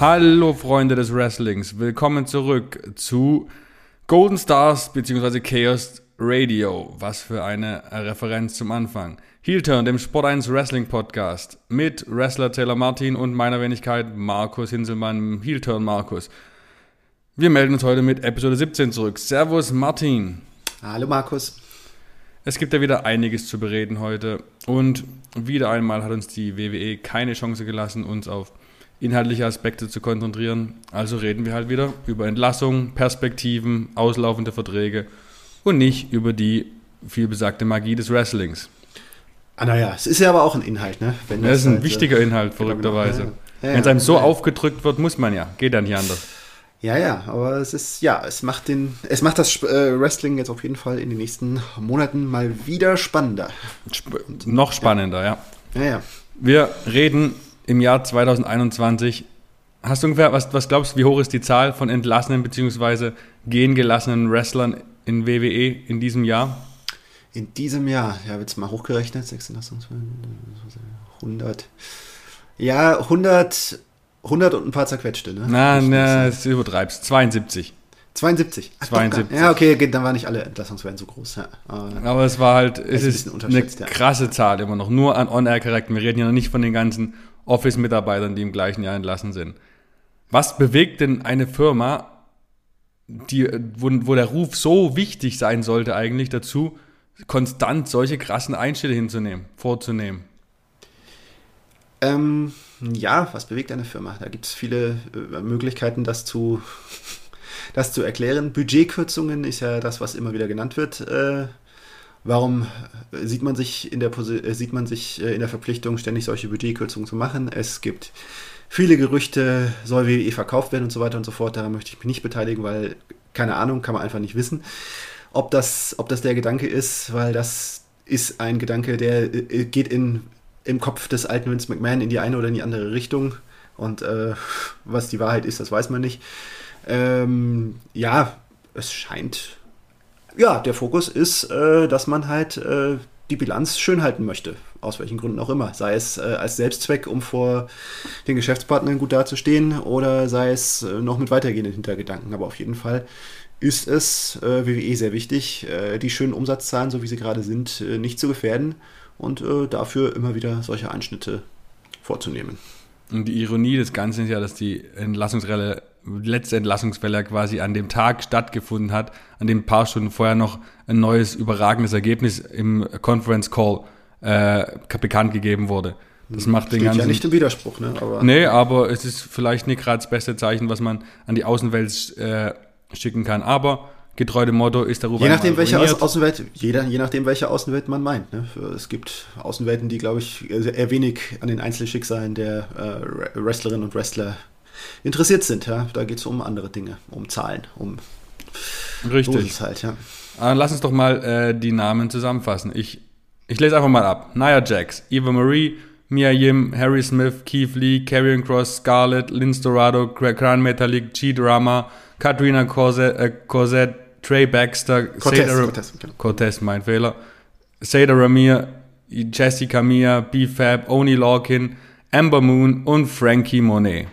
Hallo Freunde des Wrestlings, willkommen zurück zu Golden Stars bzw. Chaos Radio. Was für eine Referenz zum Anfang. Heel Turn, dem Sport 1 Wrestling Podcast mit Wrestler Taylor Martin und meiner Wenigkeit Markus Hinselmann, Heel Turn Markus. Wir melden uns heute mit Episode 17 zurück. Servus Martin. Hallo Markus. Es gibt ja wieder einiges zu bereden heute und wieder einmal hat uns die WWE keine Chance gelassen, uns auf inhaltliche Aspekte zu konzentrieren. Also reden wir halt wieder über Entlassungen, Perspektiven, auslaufende Verträge und nicht über die vielbesagte Magie des Wrestlings. Ah, naja, es ist ja aber auch ein Inhalt, ne? Wenn das, das ist ein halt, wichtiger Inhalt, verrückterweise. Genau, ja, ja. Wenn es einem so ja. aufgedrückt wird, muss man ja. Geht dann nicht anders. Ja, ja, aber es ist, ja, es macht den, es macht das äh, Wrestling jetzt auf jeden Fall in den nächsten Monaten mal wieder spannender. Sp noch spannender, ja. ja. Ja, Wir reden im Jahr 2021. Hast du ungefähr, was, was glaubst du, wie hoch ist die Zahl von entlassenen bzw. gehen gelassenen Wrestlern in WWE in diesem Jahr? In diesem Jahr, ja, wird es mal hochgerechnet, 6 100. Ja, 100 100 und ein paar zerquetschte, ne? Na, na, es übertreibst. 72. 72. Ach, 72. ja, okay, dann waren nicht alle Entlassungswellen so groß. Ja. Aber, Aber, es war halt, es ist, ist eine krasse ja. Zahl immer noch. Nur an On-Air-Korrekten. Wir reden ja noch nicht von den ganzen Office-Mitarbeitern, die im gleichen Jahr entlassen sind. Was bewegt denn eine Firma, die, wo, wo der Ruf so wichtig sein sollte eigentlich dazu, konstant solche krassen Einschnitte hinzunehmen, vorzunehmen? Ähm, ja, was bewegt eine Firma? Da gibt es viele äh, Möglichkeiten, das zu, das zu erklären. Budgetkürzungen ist ja das, was immer wieder genannt wird. Äh, warum sieht man sich in der äh, sieht man sich äh, in der Verpflichtung, ständig solche Budgetkürzungen zu machen? Es gibt viele Gerüchte, soll WWE verkauft werden und so weiter und so fort. Daran möchte ich mich nicht beteiligen, weil keine Ahnung, kann man einfach nicht wissen, ob das, ob das der Gedanke ist, weil das ist ein Gedanke, der äh, geht in im Kopf des alten Vince McMahon in die eine oder in die andere Richtung. Und äh, was die Wahrheit ist, das weiß man nicht. Ähm, ja, es scheint, ja, der Fokus ist, äh, dass man halt äh, die Bilanz schön halten möchte. Aus welchen Gründen auch immer. Sei es äh, als Selbstzweck, um vor den Geschäftspartnern gut dazustehen, oder sei es äh, noch mit weitergehenden Hintergedanken. Aber auf jeden Fall ist es äh, WWE sehr wichtig, die schönen Umsatzzahlen, so wie sie gerade sind, nicht zu gefährden und äh, dafür immer wieder solche Einschnitte vorzunehmen. Und die Ironie des Ganzen ist ja, dass die Entlassungswelle, letzte Entlassungswelle quasi an dem Tag stattgefunden hat, an dem ein paar Stunden vorher noch ein neues überragendes Ergebnis im Conference Call äh, bekannt gegeben wurde. Das hm. macht Steht den ganzen. ja nicht im Widerspruch, ne? Aber, nee, aber es ist vielleicht nicht gerade das beste Zeichen, was man an die Außenwelt äh, schicken kann. Aber getreu dem Motto ist darüber. Je nachdem, welche Außenwelt, jeder, je nachdem, welche Außenwelt man meint. Ne? Es gibt Außenwelten, die, glaube ich, eher wenig an den Einzelschicksalen der äh, Wrestlerinnen und Wrestler interessiert sind. Ja? Da geht es um andere Dinge, um Zahlen, um Richtig. Halt, ja. Ah, lass uns doch mal äh, die Namen zusammenfassen. Ich, ich lese einfach mal ab. Nia Jax, Eva Marie, Mia Yim, Harry Smith, Keith Lee, Karrion Cross, Scarlett, Linz Dorado, Gran Metalik, G-Drama, Katrina Corsett, äh, Corsett Trey Baxter, Cortez, Seda, Cortez, okay. Cortez, mein Fehler, Seda Ramir, Jessica Mia, B-Fab, Oni Larkin, Amber Moon und Frankie Monet.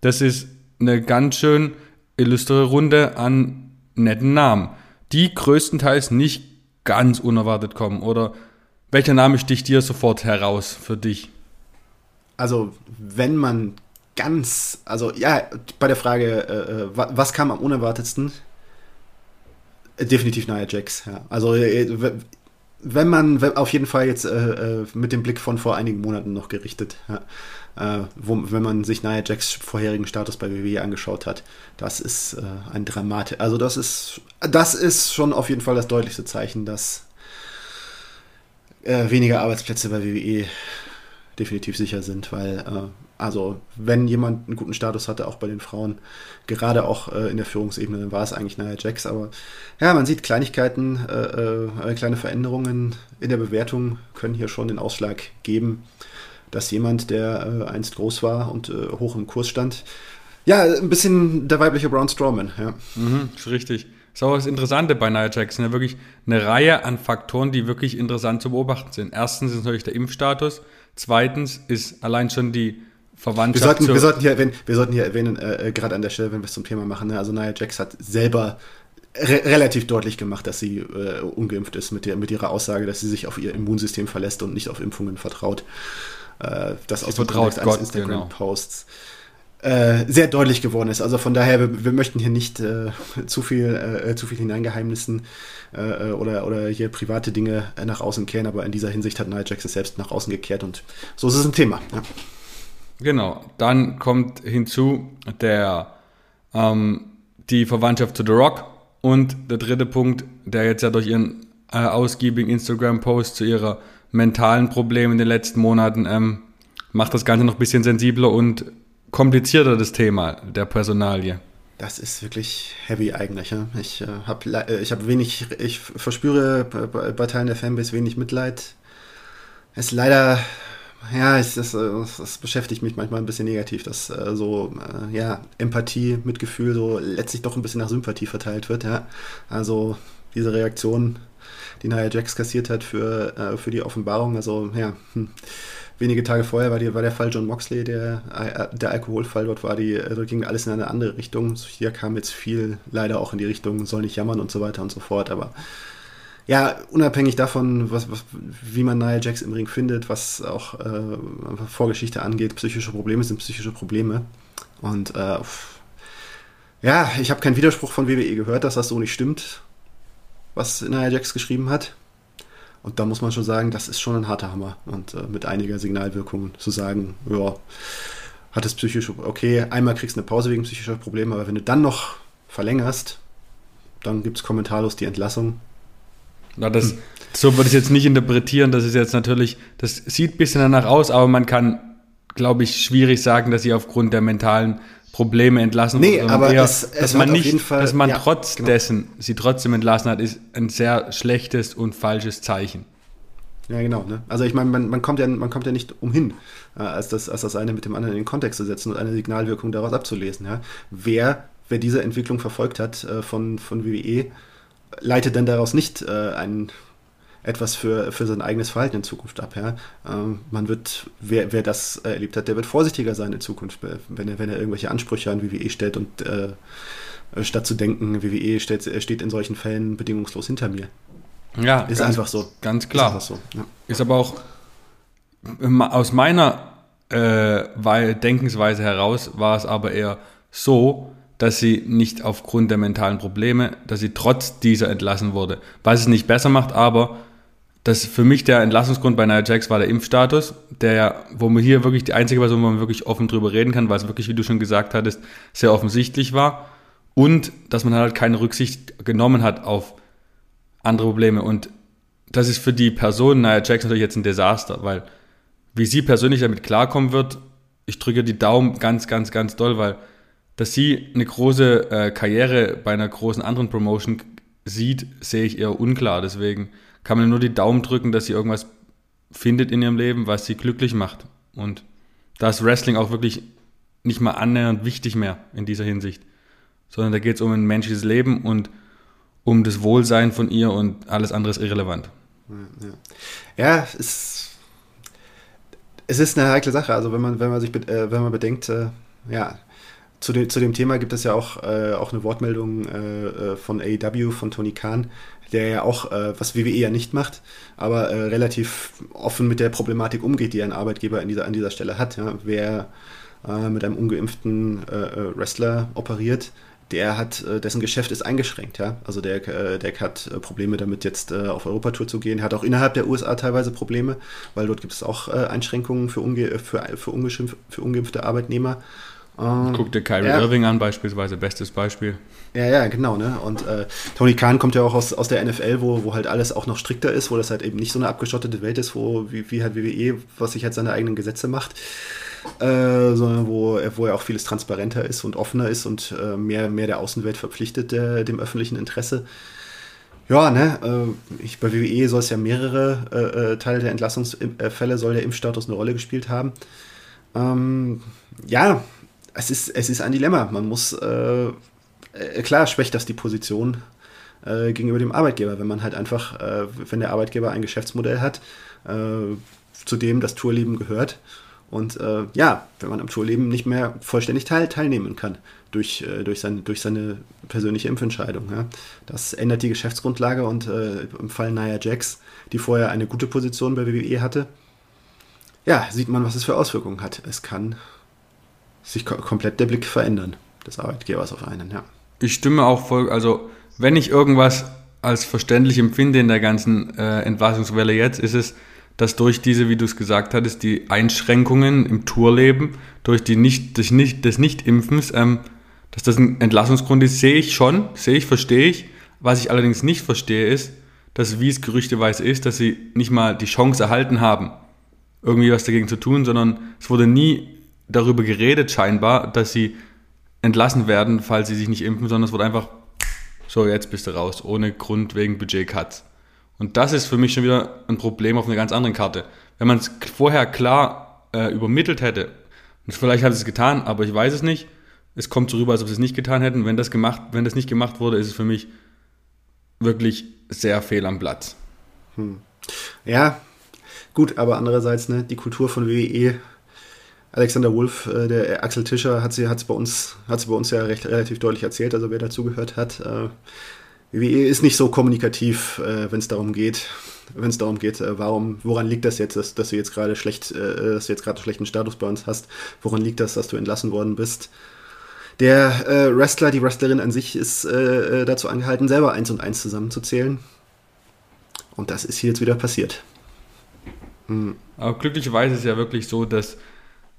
Das ist eine ganz schön illustre Runde an netten Namen, die größtenteils nicht ganz unerwartet kommen. Oder welcher Name sticht dir sofort heraus für dich? Also, wenn man ganz, also ja, bei der Frage, äh, äh was kam am unerwartetsten, Definitiv Nia Jax, ja. Also äh, wenn man auf jeden Fall jetzt äh, äh, mit dem Blick von vor einigen Monaten noch gerichtet, ja, äh, wo, wenn man sich Nia Jax vorherigen Status bei WWE angeschaut hat, das ist äh, ein Dramat. Also das ist, das ist schon auf jeden Fall das deutlichste Zeichen, dass äh, weniger Arbeitsplätze bei WWE definitiv sicher sind, weil also wenn jemand einen guten Status hatte, auch bei den Frauen, gerade auch äh, in der Führungsebene, dann war es eigentlich Nia Jax. Aber ja, man sieht Kleinigkeiten, äh, äh, kleine Veränderungen in der Bewertung können hier schon den Ausschlag geben, dass jemand, der äh, einst groß war und äh, hoch im Kurs stand, ja, ein bisschen der weibliche Braun Strowman, ja. Mhm, ist richtig. Das ist auch das Interessante bei Nia Jax. Ja wirklich eine Reihe an Faktoren, die wirklich interessant zu beobachten sind. Erstens ist natürlich der Impfstatus. Zweitens ist allein schon die Verwandtschaft. Wir sollten, wir sollten hier erwähnen, wir sollten hier erwähnen äh, äh gerade an der Stelle, wenn wir es zum Thema machen, ne? also Nia Jax hat selber re relativ deutlich gemacht, dass sie äh, ungeimpft ist mit, der, mit ihrer Aussage, dass sie sich auf ihr Immunsystem verlässt und nicht auf Impfungen vertraut. Äh, das aus dem Kontext eines Instagram-Posts. Genau äh, sehr deutlich geworden ist. Also von daher, wir, wir möchten hier nicht äh, zu viel, äh, zu viel hineingeheimnissen äh, oder, oder hier private Dinge nach außen kehren, aber in dieser Hinsicht hat Nia Jax es selbst nach außen gekehrt und so ist es ein Thema. Ja. Genau, dann kommt hinzu der ähm, die Verwandtschaft zu The Rock und der dritte Punkt, der jetzt ja durch ihren äh, ausgiebigen Instagram-Post zu ihrer mentalen Probleme in den letzten Monaten ähm, macht das Ganze noch ein bisschen sensibler und komplizierter, das Thema der Personalie. Das ist wirklich heavy eigentlich. Ja? Ich äh, habe äh, ich hab wenig, ich verspüre bei, bei Teilen der Fanbase wenig Mitleid. Es ist leider, ja, es, es, es beschäftigt mich manchmal ein bisschen negativ, dass äh, so, äh, ja, Empathie, Mitgefühl so letztlich doch ein bisschen nach Sympathie verteilt wird. Ja? Also diese Reaktion, die Nia Jax kassiert hat für, äh, für die Offenbarung, also ja, hm wenige Tage vorher war, die, war der Fall John Moxley, der, äh, der Alkoholfall. Dort, war die, äh, dort ging alles in eine andere Richtung. Hier kam jetzt viel leider auch in die Richtung, soll nicht jammern und so weiter und so fort. Aber ja, unabhängig davon, was, was, wie man Nia Jax im Ring findet, was auch äh, Vorgeschichte angeht, psychische Probleme sind psychische Probleme. Und äh, ja, ich habe keinen Widerspruch von WWE gehört, dass das so nicht stimmt, was Nia Jax geschrieben hat. Und da muss man schon sagen, das ist schon ein harter Hammer. Und äh, mit einiger Signalwirkung zu sagen, ja, hat es psychische, okay, einmal kriegst du eine Pause wegen psychischer Probleme, aber wenn du dann noch verlängerst, dann gibt es kommentarlos die Entlassung. Na, das. So würde ich es jetzt nicht interpretieren. Das ist jetzt natürlich, das sieht ein bisschen danach aus, aber man kann, glaube ich, schwierig sagen, dass sie aufgrund der mentalen Probleme entlassen nee, wurde, aber eher, es, es dass man nicht, Fall, dass man ja, trotz genau. dessen sie trotzdem entlassen hat, ist ein sehr schlechtes und falsches Zeichen. Ja, genau. Ne? Also ich meine, man, man, kommt ja, man kommt ja nicht umhin, äh, als, das, als das eine mit dem anderen in den Kontext zu setzen und eine Signalwirkung daraus abzulesen. Ja? Wer, wer diese Entwicklung verfolgt hat äh, von, von WWE, leitet dann daraus nicht äh, einen etwas für, für sein eigenes Verhalten in Zukunft ab. Ja? Ähm, man wird, wer, wer das erlebt hat, der wird vorsichtiger sein in Zukunft, äh, wenn er, wenn er irgendwelche Ansprüche an WWE stellt und äh, statt zu denken, WWE steht, steht in solchen Fällen bedingungslos hinter mir. Ja, ist ganz, einfach so. Ganz klar. Ist, so, ja. ist aber auch aus meiner äh, Denkensweise heraus war es aber eher so, dass sie nicht aufgrund der mentalen Probleme, dass sie trotz dieser entlassen wurde. Was es nicht besser macht, aber das für mich der Entlassungsgrund bei Nia Jax war der Impfstatus, der, wo man hier wirklich die einzige Person, wo man wirklich offen drüber reden kann, weil es wirklich, wie du schon gesagt hattest, sehr offensichtlich war. Und dass man halt keine Rücksicht genommen hat auf andere Probleme. Und das ist für die Person Nia Jax natürlich jetzt ein Desaster, weil wie sie persönlich damit klarkommen wird, ich drücke die Daumen ganz, ganz, ganz doll, weil dass sie eine große äh, Karriere bei einer großen anderen Promotion sieht, sehe ich eher unklar. Deswegen kann man nur die Daumen drücken, dass sie irgendwas findet in ihrem Leben, was sie glücklich macht. Und da ist Wrestling auch wirklich nicht mal annähernd wichtig mehr in dieser Hinsicht, sondern da geht es um ein menschliches Leben und um das Wohlsein von ihr und alles andere ist irrelevant. Ja, ja. es, es ist eine heikle Sache. Also wenn man, wenn man sich, äh, wenn man bedenkt, äh, ja, zu, de, zu dem Thema gibt es ja auch, äh, auch eine Wortmeldung äh, äh von AEW, von Tony Khan, der ja auch, äh, was WWE ja nicht macht, aber äh, relativ offen mit der Problematik umgeht, die ein Arbeitgeber in dieser, an dieser Stelle hat. Ja. Wer äh, mit einem ungeimpften Wrestler operiert, der hat, dessen Geschäft ist eingeschränkt, ja. Also der, der hat Probleme damit, jetzt auf Europatour zu gehen. Er hat auch innerhalb der USA teilweise Probleme, weil dort gibt es auch Einschränkungen für, unge für, für, für ungeimpfte Arbeitnehmer. Ähm, Guck dir Kyrie ja. Irving an, beispielsweise, bestes Beispiel. Ja, ja, genau, ne? Und äh, Tony Khan kommt ja auch aus, aus der NFL, wo, wo halt alles auch noch strikter ist, wo das halt eben nicht so eine abgeschottete Welt ist, wo wie, wie halt WWE, was sich halt seine eigenen Gesetze macht, äh, sondern wo, wo er auch vieles transparenter ist und offener ist und äh, mehr, mehr der Außenwelt verpflichtet, der, dem öffentlichen Interesse. Ja, ne, äh, ich, bei WWE soll es ja mehrere äh, äh, Teile der Entlassungsfälle, soll der Impfstatus eine Rolle gespielt haben. Ähm, ja, es ist, es ist ein Dilemma. Man muss, äh, äh, klar schwächt das die Position äh, gegenüber dem Arbeitgeber, wenn man halt einfach, äh, wenn der Arbeitgeber ein Geschäftsmodell hat, äh, zu dem das Tourleben gehört Und äh, ja, wenn man am Tourleben nicht mehr vollständig teil, teilnehmen kann durch, äh, durch, sein, durch seine persönliche Impfentscheidung. Ja. Das ändert die Geschäftsgrundlage und äh, im Fall Nia Jax, die vorher eine gute Position bei WWE hatte, ja, sieht man, was es für Auswirkungen hat. Es kann sich ko komplett der Blick verändern des Arbeitgebers auf einen, ja. Ich stimme auch voll, also wenn ich irgendwas als verständlich empfinde in der ganzen äh, Entlassungswelle jetzt, ist es, dass durch diese, wie du es gesagt hattest, die Einschränkungen im Tourleben, durch die nicht, durch nicht, des Nicht-Impfens, ähm, dass das ein Entlassungsgrund ist, sehe ich schon, sehe ich, verstehe ich. Was ich allerdings nicht verstehe, ist, dass, wie es gerüchteweise ist, dass sie nicht mal die Chance erhalten haben, irgendwie was dagegen zu tun, sondern es wurde nie darüber geredet, scheinbar, dass sie entlassen werden, falls sie sich nicht impfen, sondern es wurde einfach, so, jetzt bist du raus, ohne Grund wegen Budget-Cuts. Und das ist für mich schon wieder ein Problem auf einer ganz anderen Karte. Wenn man es vorher klar äh, übermittelt hätte, vielleicht hat es getan, aber ich weiß es nicht, es kommt so rüber, als ob sie es nicht getan hätten. Wenn das, gemacht, wenn das nicht gemacht wurde, ist es für mich wirklich sehr fehl am Platz. Hm. Ja, gut, aber andererseits, ne, die Kultur von WWE, Alexander Wolf, äh, der Axel Tischer hat sie, hat's bei uns, hat sie bei uns ja recht, relativ deutlich erzählt, also wer dazugehört hat. Äh, WWE ist nicht so kommunikativ, äh, wenn es darum geht, wenn es darum geht, äh, warum, woran liegt das jetzt, dass, dass du jetzt gerade schlecht, äh, dass du jetzt gerade schlechten Status bei uns hast? Woran liegt das, dass du entlassen worden bist? Der äh, Wrestler, die Wrestlerin an sich ist äh, äh, dazu angehalten, selber eins und eins zusammenzuzählen. Und das ist hier jetzt wieder passiert. Hm. Aber glücklicherweise ist es ja wirklich so, dass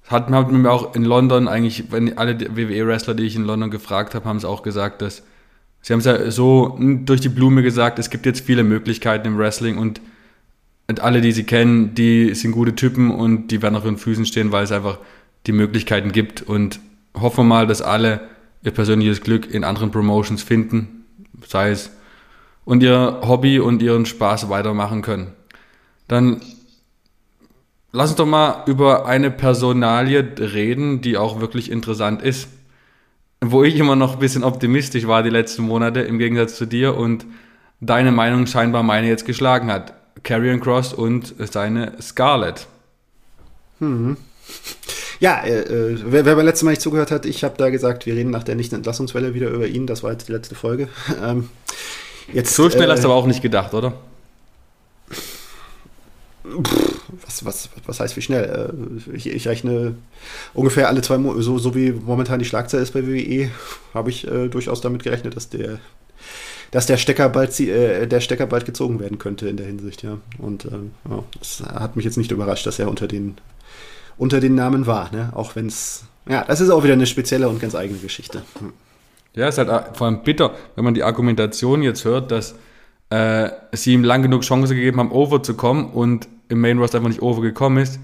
hat, hat mir auch in London eigentlich, wenn alle WWE-Wrestler, die ich in London gefragt habe, haben es auch gesagt, dass sie haben es ja so durch die Blume gesagt, es gibt jetzt viele Möglichkeiten im Wrestling und, und alle, die sie kennen, die sind gute Typen und die werden auf ihren Füßen stehen, weil es einfach die Möglichkeiten gibt und hoffen wir mal, dass alle ihr persönliches Glück in anderen Promotions finden, sei es und ihr Hobby und ihren Spaß weitermachen können. Dann lass uns doch mal über eine Personalie reden, die auch wirklich interessant ist. Wo ich immer noch ein bisschen optimistisch war die letzten Monate, im Gegensatz zu dir und deine Meinung scheinbar meine jetzt geschlagen hat. Carrion Cross und seine Scarlett. Hm. Ja, äh, äh, wer, wer beim letzten Mal nicht zugehört hat, ich habe da gesagt, wir reden nach der Nicht-Entlassungswelle wieder über ihn. Das war jetzt die letzte Folge. Ähm, jetzt, so schnell äh, hast du aber auch nicht gedacht, oder? Was, was, was heißt wie schnell? Äh, ich, ich, rechne ungefähr alle zwei Monate, so, so wie momentan die Schlagzeile ist bei WWE, habe ich äh, durchaus damit gerechnet, dass der, dass der Stecker bald äh, der Stecker bald gezogen werden könnte in der Hinsicht, ja. Und ähm, ja, das hat mich jetzt nicht überrascht, dass er unter den unter den Namen war, ne? Auch wenn es. Ja, das ist auch wieder eine spezielle und ganz eigene Geschichte. Hm. Ja, ist halt vor allem bitter, wenn man die Argumentation jetzt hört, dass äh, sie ihm lang genug Chance gegeben haben, over zu kommen und im Main Roster einfach nicht over gekommen ist,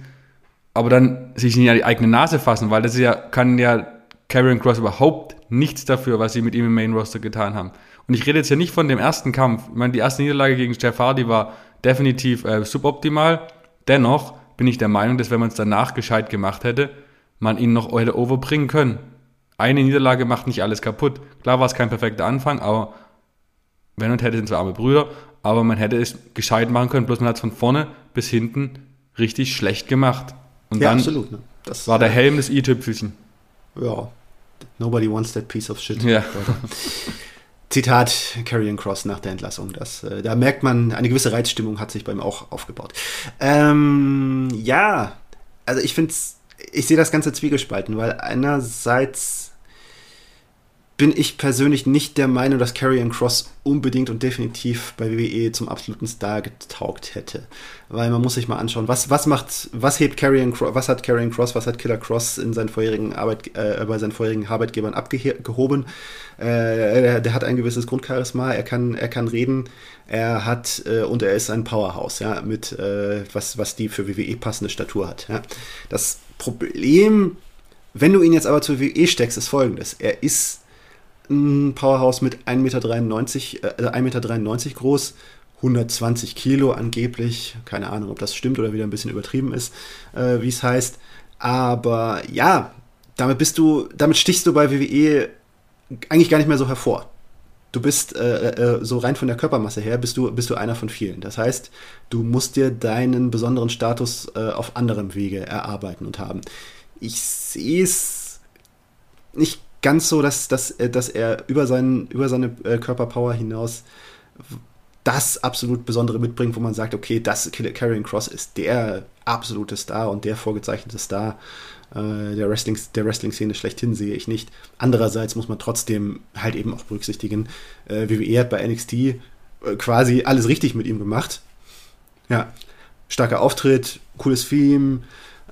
aber dann sich nicht an die eigene Nase fassen, weil das ja, kann ja Karrion Cross überhaupt nichts dafür, was sie mit ihm im Main Roster getan haben. Und ich rede jetzt ja nicht von dem ersten Kampf. Ich meine, die erste Niederlage gegen Jeff Hardy war definitiv äh, suboptimal. Dennoch bin ich der Meinung, dass wenn man es danach gescheit gemacht hätte, man ihn noch hätte overbringen können. Eine Niederlage macht nicht alles kaputt. Klar war es kein perfekter Anfang, aber wenn und hätte sind zwei arme Brüder, aber man hätte es gescheit machen können, bloß man hat es von vorne bis hinten richtig schlecht gemacht. Und ja, dann absolut, ne? das war der Helm des i-Tüpfelchen. Ja, nobody wants that piece of shit. Ja. Zitat Carrion Cross nach der Entlassung. Das, äh, da merkt man, eine gewisse Reizstimmung hat sich bei ihm auch aufgebaut. Ähm, ja, also ich finde ich sehe das Ganze zwiegespalten, weil einerseits bin ich persönlich nicht der Meinung, dass Karrion Cross unbedingt und definitiv bei WWE zum absoluten Star getaugt hätte. Weil man muss sich mal anschauen, was, was macht, was hebt Karrion Cross, was hat Karrion Cross, was hat Killer Cross in seinen vorherigen Arbeit, äh, bei seinen vorherigen Arbeitgebern abgehoben. Äh, der, der, hat ein gewisses Grundcharisma, er kann, er kann reden, er hat, äh, und er ist ein Powerhouse, ja, mit, äh, was, was die für WWE passende Statur hat, ja. Das Problem, wenn du ihn jetzt aber zur WWE steckst, ist folgendes. Er ist ein Powerhouse mit 1,93 Meter, äh, 1,93 Meter groß, 120 Kilo angeblich. Keine Ahnung, ob das stimmt oder wieder ein bisschen übertrieben ist, äh, wie es heißt. Aber ja, damit bist du, damit stichst du bei WWE eigentlich gar nicht mehr so hervor. du bist äh, äh, so rein von der Körpermasse her, bist du, bist du einer von vielen. Das heißt, du musst dir deinen besonderen Status äh, auf anderem Wege erarbeiten und haben. Ich sehe es nicht ganz so, dass, dass, äh, dass er über, seinen, über seine äh, Körperpower hinaus das absolut Besondere mitbringt, wo man sagt, okay, das Karrion Cross ist der absolute Star und der vorgezeichnete Star äh, der Wrestling der Wrestling schlechthin sehe ich nicht. Andererseits muss man trotzdem halt eben auch berücksichtigen, äh, WWE hat bei NXT äh, quasi alles richtig mit ihm gemacht. Ja, starker Auftritt, cooles Theme,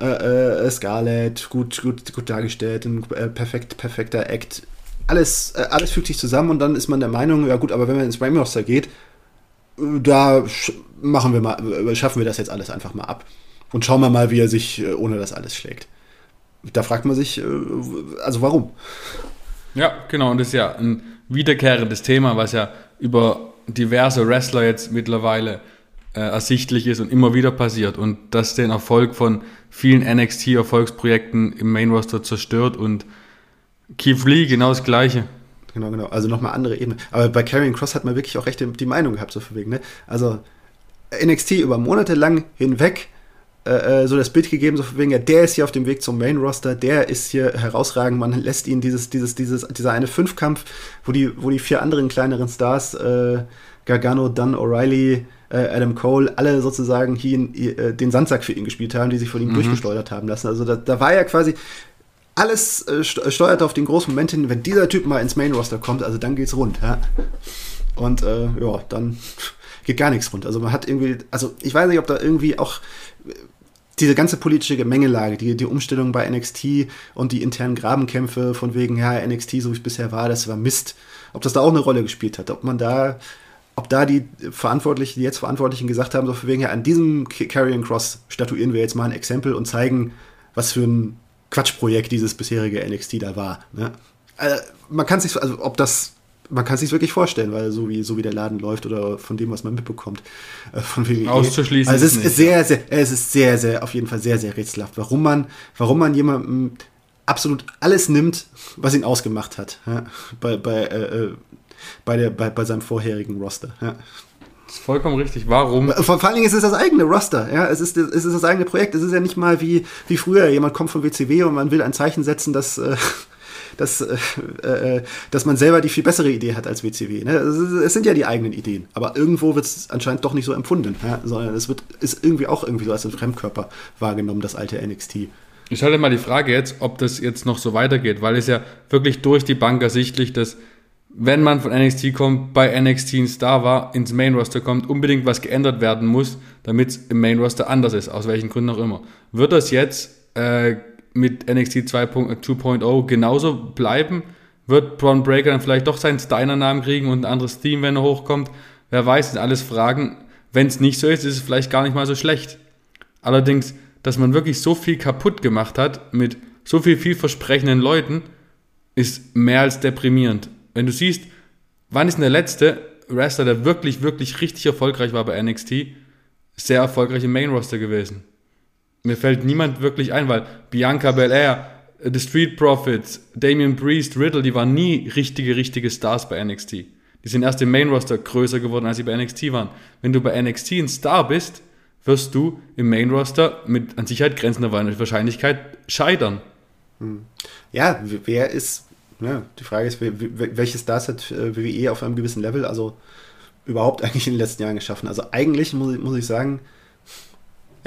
äh, äh, Scarlett, gut, gut, gut dargestellt, ein äh, perfekt, perfekter Act. Alles, äh, alles fügt sich zusammen und dann ist man der Meinung, ja gut, aber wenn man ins Roster geht, äh, da machen wir mal, äh, schaffen wir das jetzt alles einfach mal ab. Und schauen wir mal, wie er sich ohne das alles schlägt. Da fragt man sich, also warum? Ja, genau, und das ist ja ein wiederkehrendes Thema, was ja über diverse Wrestler jetzt mittlerweile äh, ersichtlich ist und immer wieder passiert und das den Erfolg von vielen NXT-Erfolgsprojekten im Main Roster zerstört und Keith Lee genau das Gleiche. Genau, genau. Also nochmal andere Ebene. Aber bei Karrion Cross hat man wirklich auch recht die Meinung gehabt, so verwegen. Ne? Also NXT über Monate lang hinweg äh, äh, so das Bild gegeben, so von wegen, ja, der ist hier auf dem Weg zum Main Roster, der ist hier herausragend, man lässt ihn dieses, dieses, dieses, dieser eine Fünfkampf, wo die, wo die vier anderen kleineren Stars, äh, Gargano, Dunn, O'Reilly, äh, Adam Cole, alle sozusagen hier äh, den Sandsack für ihn gespielt haben, die sich von ihm mhm. durchgesteuert haben lassen. Also da, da war ja quasi alles äh, steuert auf den großen Moment hin, wenn dieser Typ mal ins Main Roster kommt, also dann geht's rund. Ja? Und äh, ja, dann geht gar nichts rund. Also man hat irgendwie, also ich weiß nicht, ob da irgendwie auch diese ganze politische Gemengelage, die, die Umstellung bei NXT und die internen Grabenkämpfe von wegen, ja, NXT, so wie es bisher war, das war Mist. Ob das da auch eine Rolle gespielt hat, ob man da ob da die Verantwortlichen, die jetzt Verantwortlichen gesagt haben, so von wegen, ja, an diesem Carrion Cross statuieren wir jetzt mal ein Exempel und zeigen, was für ein Quatschprojekt dieses bisherige NXT da war. Ne? Also, man kann sich, also ob das, man kann sich wirklich vorstellen, weil so wie so wie der Laden läuft oder von dem, was man mitbekommt, äh, von WWE. Auszuschließen. Also es ist, ist sehr, sehr, es ist sehr, sehr, auf jeden Fall sehr, sehr rätselhaft, warum man, warum man jemandem absolut alles nimmt, was ihn ausgemacht hat. Ja? Bei, bei äh, äh bei, der, bei, bei seinem vorherigen Roster. Ja. Das ist vollkommen richtig. Warum? Vor, vor allen Dingen ist es das eigene Roster. Ja? Es, ist, es ist das eigene Projekt. Es ist ja nicht mal wie, wie früher. Jemand kommt vom WCW und man will ein Zeichen setzen, dass. Äh, dass, äh, äh, dass man selber die viel bessere Idee hat als WCW. Ne? Es, sind ja die eigenen Ideen, aber irgendwo wird es anscheinend doch nicht so empfunden, ja? sondern es wird, ist irgendwie auch irgendwie so als ein Fremdkörper wahrgenommen, das alte NXT. Ich stelle mal die Frage jetzt, ob das jetzt noch so weitergeht, weil es ja wirklich durch die Bank ersichtlich, dass wenn man von NXT kommt, bei NXT ein Star war, ins Main Roster kommt, unbedingt was geändert werden muss, damit es im Main Roster anders ist, aus welchen Gründen auch immer. Wird das jetzt äh, mit NXT 2.0 genauso bleiben? Wird Braun Breaker dann vielleicht doch seinen Steiner-Namen kriegen und ein anderes Team, wenn er hochkommt? Wer weiß, sind alles Fragen. Wenn es nicht so ist, ist es vielleicht gar nicht mal so schlecht. Allerdings, dass man wirklich so viel kaputt gemacht hat mit so viel vielversprechenden Leuten, ist mehr als deprimierend. Wenn du siehst, wann ist denn der letzte Wrestler, der wirklich, wirklich richtig erfolgreich war bei NXT, sehr erfolgreich im Main Roster gewesen? Mir fällt niemand wirklich ein, weil Bianca Belair, The Street Profits, Damian Priest, Riddle, die waren nie richtige, richtige Stars bei NXT. Die sind erst im Main Roster größer geworden, als sie bei NXT waren. Wenn du bei NXT ein Star bist, wirst du im Main Roster mit an Sicherheit grenzender Wahrscheinlichkeit scheitern. Hm. Ja, wer ist ja, die Frage ist, welche Stars hat äh, WWE auf einem gewissen Level, also überhaupt eigentlich in den letzten Jahren geschaffen? Also eigentlich muss ich, muss ich sagen,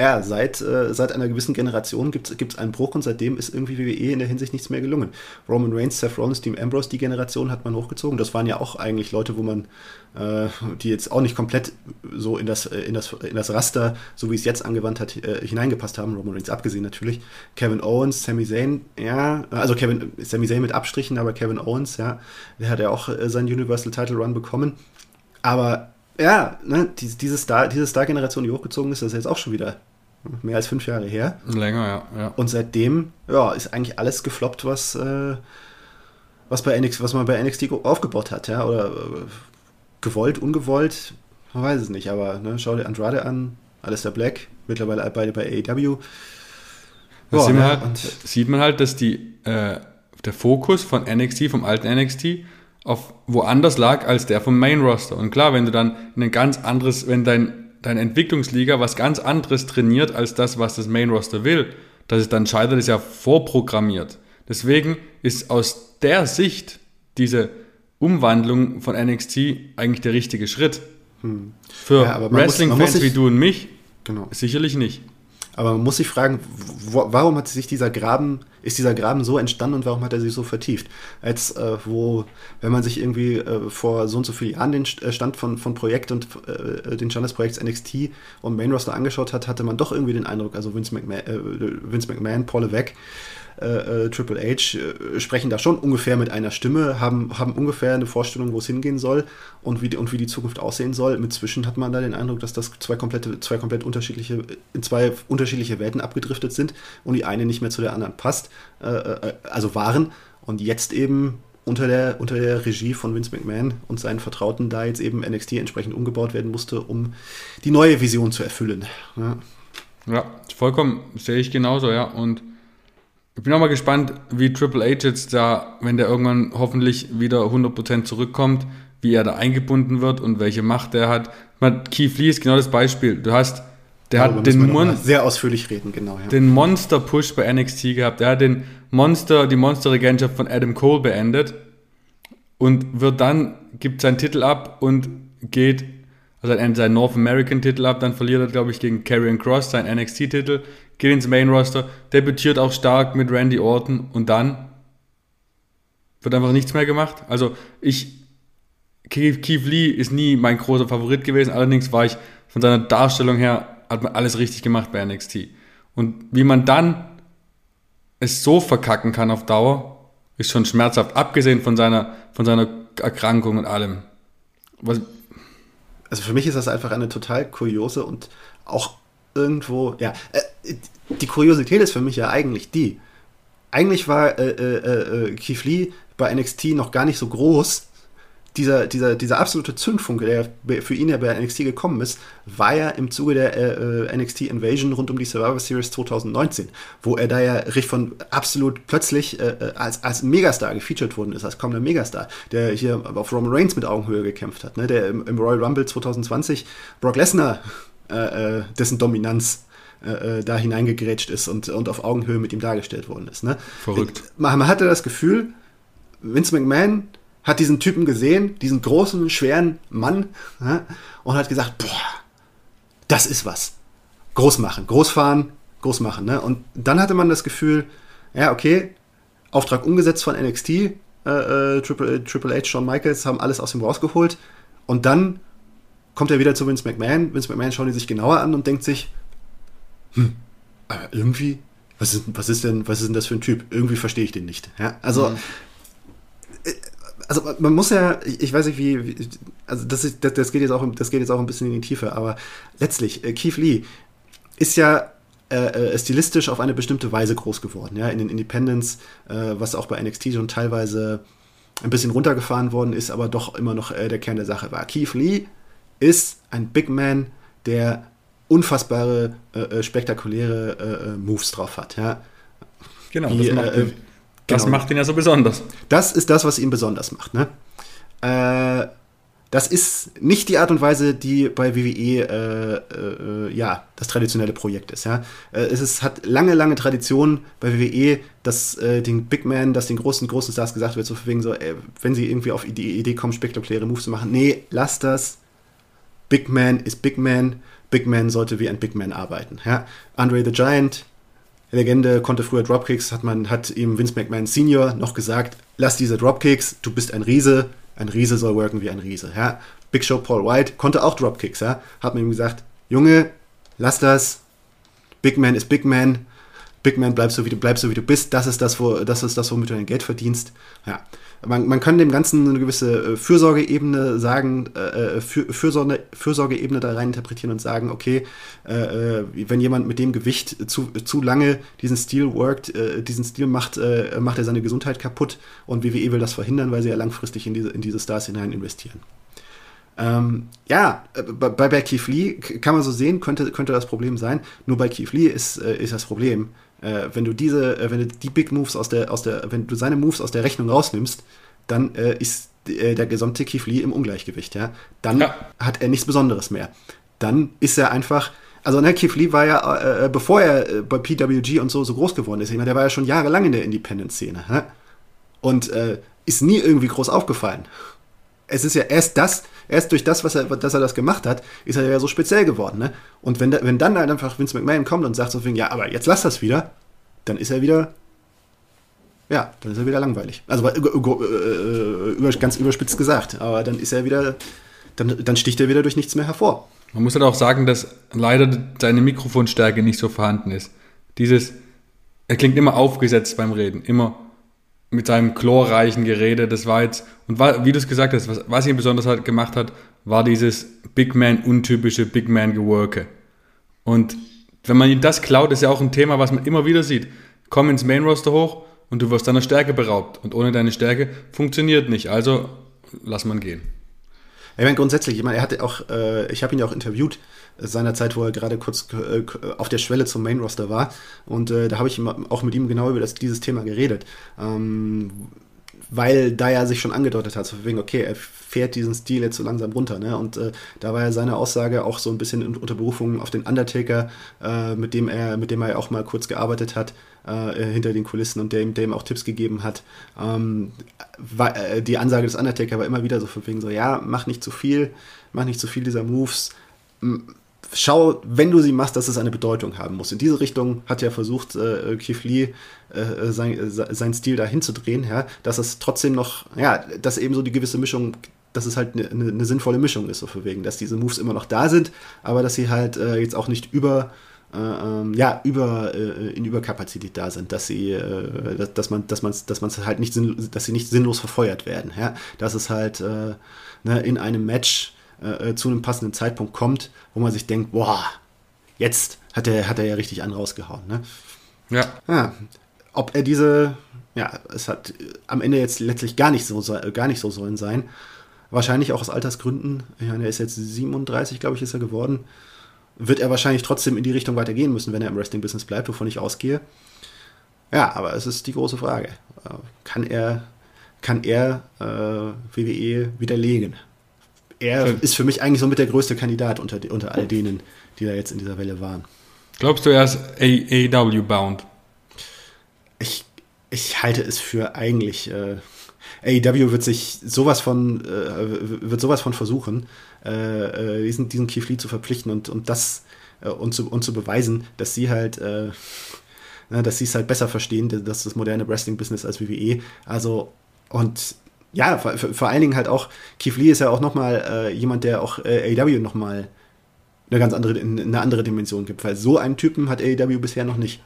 ja, seit, äh, seit einer gewissen Generation gibt es einen Bruch und seitdem ist irgendwie WWE in der Hinsicht nichts mehr gelungen. Roman Reigns, Seth Rollins, Dean Ambrose, die Generation hat man hochgezogen. Das waren ja auch eigentlich Leute, wo man, äh, die jetzt auch nicht komplett so in das, äh, in das, in das Raster, so wie es jetzt angewandt hat, äh, hineingepasst haben. Roman Reigns abgesehen natürlich. Kevin Owens, Sami Zayn, ja, also Kevin, Sami Zayn mit Abstrichen, aber Kevin Owens, ja, der hat ja auch äh, seinen Universal Title Run bekommen. Aber ja, ne, diese, diese Star, diese Star-Generation, die hochgezogen ist, das ist jetzt auch schon wieder mehr als fünf Jahre her. Länger, ja. ja. Und seitdem, ja, ist eigentlich alles gefloppt, was, äh, was, bei NXT, was man bei NXT aufgebaut hat, ja. Oder äh, gewollt, ungewollt, man weiß es nicht, aber ne, schau dir Andrade an, Alistair Black, mittlerweile beide bei AEW. Ja, sieht, man halt, sieht man halt, dass die, äh, der Fokus von NXT, vom alten NXT, auf woanders lag als der vom Main Roster. Und klar, wenn du dann in ein ganz anderes, wenn dein, dein Entwicklungsliga was ganz anderes trainiert als das, was das Main Roster will, dass es dann scheitert, ist ja vorprogrammiert. Deswegen ist aus der Sicht diese Umwandlung von NXT eigentlich der richtige Schritt. Hm. Für ja, Wrestling-Fans wie du und mich genau. sicherlich nicht. Aber man muss sich fragen, wo, warum hat sich dieser Graben, ist dieser Graben so entstanden und warum hat er sich so vertieft? Als äh, wo, wenn man sich irgendwie äh, vor so und so vielen Jahren den äh, Stand von, von Projekt und äh, den Stand des Projekts NXT und Main Roster angeschaut hat, hatte man doch irgendwie den Eindruck, also Vince McMahon, äh, Vince McMahon Paul Levesque, äh, Triple H sprechen da schon ungefähr mit einer Stimme, haben, haben ungefähr eine Vorstellung, wo es hingehen soll und wie, die, und wie die Zukunft aussehen soll. Mitzwischen hat man da den Eindruck, dass das zwei komplette, zwei komplett unterschiedliche, in zwei unterschiedliche Welten abgedriftet sind und die eine nicht mehr zu der anderen passt, äh, äh also waren und jetzt eben unter der, unter der Regie von Vince McMahon und seinen Vertrauten da jetzt eben NXT entsprechend umgebaut werden musste, um die neue Vision zu erfüllen. Ja, ja vollkommen, sehe ich genauso, ja. Und ich bin auch mal gespannt, wie Triple H jetzt da, wenn der irgendwann hoffentlich wieder 100% zurückkommt, wie er da eingebunden wird und welche Macht er hat. Keith Lee ist genau das Beispiel. Du hast, der hat den Mon sehr ausführlich reden, genau. Ja. Den Monster Push bei NXT gehabt. Der hat den Monster, die Monster Regentschaft von Adam Cole beendet und wird dann gibt seinen Titel ab und geht also seinen North American Titel ab, dann verliert er glaube ich gegen Karrion Cross seinen NXT Titel, geht ins Main Roster, debütiert auch stark mit Randy Orton und dann wird einfach nichts mehr gemacht. Also ich, Keith Lee ist nie mein großer Favorit gewesen, allerdings war ich von seiner Darstellung her, hat man alles richtig gemacht bei NXT. Und wie man dann es so verkacken kann auf Dauer, ist schon schmerzhaft, abgesehen von seiner, von seiner Erkrankung und allem. Was, also für mich ist das einfach eine total kuriose und auch irgendwo, ja, äh, die Kuriosität ist für mich ja eigentlich die. Eigentlich war äh, äh, äh, Keith Lee bei NXT noch gar nicht so groß. Dieser, dieser, dieser absolute Zündfunke, der für ihn ja bei NXT gekommen ist, war ja im Zuge der äh, NXT Invasion rund um die Survivor Series 2019, wo er da ja richtig von absolut plötzlich äh, äh, als, als Megastar gefeatured worden ist, als kommender Megastar, der hier auf Roman Reigns mit Augenhöhe gekämpft hat, ne? der im, im Royal Rumble 2020 Brock Lesnar äh, äh, dessen Dominanz äh, da hineingegrätscht ist und, und auf Augenhöhe mit ihm dargestellt worden ist. Ne? Verrückt. Man, man hatte das Gefühl, Vince McMahon hat diesen Typen gesehen, diesen großen, schweren Mann, ja, und hat gesagt, boah, das ist was. Groß machen, groß fahren, groß machen. Ne? Und dann hatte man das Gefühl, ja, okay, Auftrag umgesetzt von NXT, äh, äh, Triple, Triple H, Shawn Michaels haben alles aus ihm rausgeholt. Und dann kommt er wieder zu Vince McMahon. Vince McMahon schaut ihn sich genauer an und denkt sich, hm, aber irgendwie, was ist, was ist denn, was ist denn das für ein Typ? Irgendwie verstehe ich den nicht. Ja, also, mhm. Äh, also man muss ja, ich weiß nicht wie, also das, ist, das, das, geht jetzt auch, das geht jetzt auch ein bisschen in die Tiefe, aber letztlich, äh, Keith Lee ist ja äh, äh, stilistisch auf eine bestimmte Weise groß geworden, ja, in den Independents, äh, was auch bei NXT schon teilweise ein bisschen runtergefahren worden ist, aber doch immer noch äh, der Kern der Sache war. Keith Lee ist ein Big Man, der unfassbare, äh, äh spektakuläre äh, äh, Moves drauf hat. Ja? Genau, Wie, das, macht, ihn, das genau. macht ihn ja so besonders. Das ist das, was ihn besonders macht. Ne? Äh, das ist nicht die Art und Weise, die bei WWE äh, äh, ja, das traditionelle Projekt ist. Ja? Äh, es ist, hat lange, lange Tradition bei WWE, dass äh, den Big Man, dass den großen, großen Stars gesagt wird, so wegen so, wenn sie irgendwie auf die Idee kommen, spektakuläre Moves zu machen, nee, lass das, Big Man ist Big Man. Big Man sollte wie ein Big Man arbeiten. Ja? Andre the Giant, Legende, konnte früher Dropkicks, hat man, hat ihm Vince McMahon Senior noch gesagt, lass diese Dropkicks, du bist ein Riese, ein Riese soll worken wie ein Riese. Ja? Big Show Paul White konnte auch Dropkicks, ja? hat man ihm gesagt, Junge, lass das, Big Man ist Big Man, Big Man bleib so wie du bleibst so wie du bist, das ist das, wo, das ist das, womit du dein Geld verdienst. Ja man, man kann dem Ganzen eine gewisse äh, Fürsorgeebene sagen, äh, äh Fürsorge, Fürsorgeebene da rein interpretieren und sagen, okay, äh, äh, wenn jemand mit dem Gewicht zu, zu lange diesen Stil workt, äh, diesen Stil macht, äh, macht er seine Gesundheit kaputt und WWE will das verhindern, weil sie ja langfristig in diese, in diese Stars hinein investieren. Ähm, ja, bei, bei Keith Lee kann man so sehen, könnte, könnte das Problem sein. Nur bei Keith Lee ist, ist das Problem, äh, wenn du diese, äh, wenn du die Big Moves aus der, aus der, wenn du seine Moves aus der Rechnung rausnimmst, dann äh, ist äh, der gesamte Lee im Ungleichgewicht. Ja? Dann ja. hat er nichts Besonderes mehr. Dann ist er einfach. Also, ne, Keith Lee war ja, äh, äh bevor er bei PWG und so so groß geworden ist, ich meine, der war ja schon jahrelang in der Independent-Szene. Und ist nie irgendwie groß aufgefallen. Es ist ja erst das, erst durch das, was er, dass er das gemacht hat, ist er ja so speziell geworden. Ne? Und wenn, wenn dann halt einfach Vince McMahon kommt und sagt so, ja, aber jetzt lass das wieder, dann ist er wieder ja, dann ist er wieder langweilig. Also äh, über, ganz überspitzt gesagt. Aber dann ist er wieder, dann, dann sticht er wieder durch nichts mehr hervor. Man muss halt auch sagen, dass leider seine Mikrofonstärke nicht so vorhanden ist. Dieses, er klingt immer aufgesetzt beim Reden, immer mit seinem chlorreichen Gerede. Das war jetzt, und war, wie du es gesagt hast, was, was ihn besonders halt gemacht hat, war dieses Big Man untypische Big Man Geworke. Und wenn man ihm das klaut, ist ja auch ein Thema, was man immer wieder sieht. Komm ins Main Roster hoch, und du wirst deiner Stärke beraubt. Und ohne deine Stärke funktioniert nicht. Also lass man gehen. Ich meine, grundsätzlich, ich meine, er hatte auch, äh, ich habe ihn ja auch interviewt, seiner Zeit, wo er gerade kurz äh, auf der Schwelle zum Main Roster war. Und äh, da habe ich auch mit ihm genau über das, dieses Thema geredet. Ähm, weil da er sich schon angedeutet hat, so wegen, okay, er fährt diesen Stil jetzt so langsam runter, ne? Und äh, da war ja seine Aussage auch so ein bisschen unter Berufung auf den Undertaker, äh, mit dem er, mit dem er auch mal kurz gearbeitet hat, äh, hinter den Kulissen und der, der ihm auch Tipps gegeben hat. Ähm, war, äh, die Ansage des Undertaker war immer wieder so von wegen so, ja, mach nicht zu viel, mach nicht zu viel dieser Moves schau, wenn du sie machst, dass es eine Bedeutung haben muss. In diese Richtung hat ja versucht, äh, Keith Lee äh, sein, äh, sein Stil da hinzudrehen, ja, dass es trotzdem noch, ja, dass eben so die gewisse Mischung, dass es halt eine, eine, eine sinnvolle Mischung ist, so für wegen, dass diese Moves immer noch da sind, aber dass sie halt äh, jetzt auch nicht über äh, ähm, ja, über, äh, in Überkapazität da sind, dass sie, äh, dass, dass man, dass man, dass man halt nicht, dass sie nicht sinnlos verfeuert werden, ja, dass es halt äh, ne, in einem Match äh, zu einem passenden Zeitpunkt kommt, wo man sich denkt, boah, jetzt hat er, hat er ja richtig einen rausgehauen. Ne? Ja. ja. Ob er diese, ja, es hat am Ende jetzt letztlich gar nicht so, gar nicht so sollen sein. Wahrscheinlich auch aus Altersgründen. Ich meine, er ist jetzt 37, glaube ich, ist er geworden. Wird er wahrscheinlich trotzdem in die Richtung weitergehen müssen, wenn er im Wrestling-Business bleibt, wovon ich ausgehe. Ja, aber es ist die große Frage. Äh, kann er, kann er äh, WWE widerlegen? Er Schön. ist für mich eigentlich so mit der größte Kandidat unter, unter all denen, die da jetzt in dieser Welle waren. Glaubst du, er ist AEW-bound? Ich, ich halte es für eigentlich. Äh, AEW wird sich sowas von, äh, wird sowas von versuchen, äh, äh diesen, diesen Keith Lee zu verpflichten und, und das äh, und, zu, und zu beweisen, dass sie halt, äh, na, dass sie es halt besser verstehen, dass das moderne Wrestling-Business als WWE. Also, und ja, vor, vor, allen Dingen halt auch, Keith Lee ist ja auch nochmal äh, jemand, der auch äh, AEW nochmal eine ganz andere, eine andere Dimension gibt, weil so einen Typen hat AEW bisher noch nicht.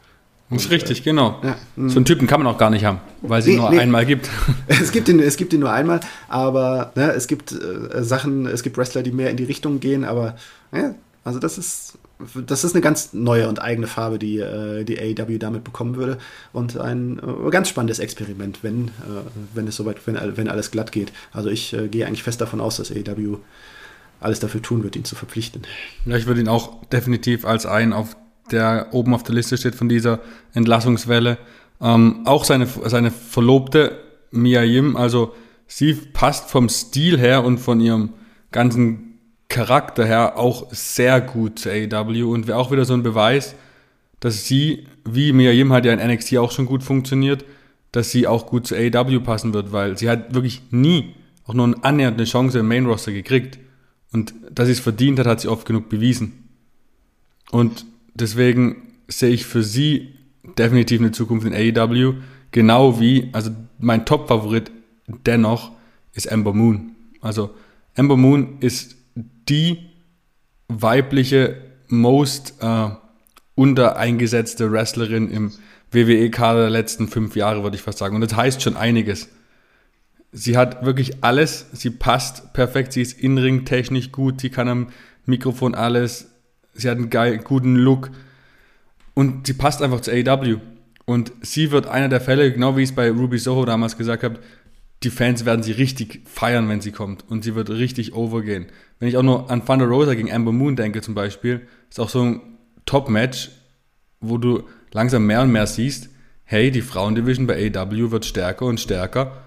Das ist richtig, äh, genau. Ja, so einen Typen kann man auch gar nicht haben, weil es nee, ihn nur nee. einmal gibt. Es gibt ihn, es gibt ihn nur einmal, aber ne, es gibt äh, Sachen, es gibt Wrestler, die mehr in die Richtung gehen, aber ja, also das ist das ist eine ganz neue und eigene Farbe, die äh, die AEW damit bekommen würde. Und ein äh, ganz spannendes Experiment, wenn, äh, wenn es soweit, wenn, wenn alles glatt geht. Also ich äh, gehe eigentlich fest davon aus, dass AEW alles dafür tun wird, ihn zu verpflichten. Ja, ich würde ihn auch definitiv als einen auf der oben auf der Liste steht von dieser Entlassungswelle. Ähm, auch seine, seine Verlobte Mia Yim, also sie passt vom Stil her und von ihrem ganzen Charakter her auch sehr gut zu AEW und wäre auch wieder so ein Beweis, dass sie, wie Mia Yim hat ja in NXT auch schon gut funktioniert, dass sie auch gut zu AEW passen wird, weil sie hat wirklich nie auch nur eine annähernde Chance im Main Roster gekriegt. Und dass sie es verdient hat, hat sie oft genug bewiesen. Und deswegen sehe ich für sie definitiv eine Zukunft in AEW, genau wie, also mein Top-Favorit dennoch ist Ember Moon. Also Ember Moon ist die weibliche, most äh, untereingesetzte Wrestlerin im WWE-Kader der letzten fünf Jahre, würde ich fast sagen. Und das heißt schon einiges. Sie hat wirklich alles, sie passt perfekt, sie ist in-ring technisch gut, sie kann am Mikrofon alles, sie hat einen geil, guten Look und sie passt einfach zu AEW. Und sie wird einer der Fälle, genau wie ich es bei Ruby Soho damals gesagt habe, die Fans werden sie richtig feiern, wenn sie kommt. Und sie wird richtig overgehen. Wenn ich auch nur an Thunder Rosa gegen Amber Moon denke zum Beispiel, ist auch so ein Top-Match, wo du langsam mehr und mehr siehst, hey, die Frauendivision bei AW wird stärker und stärker.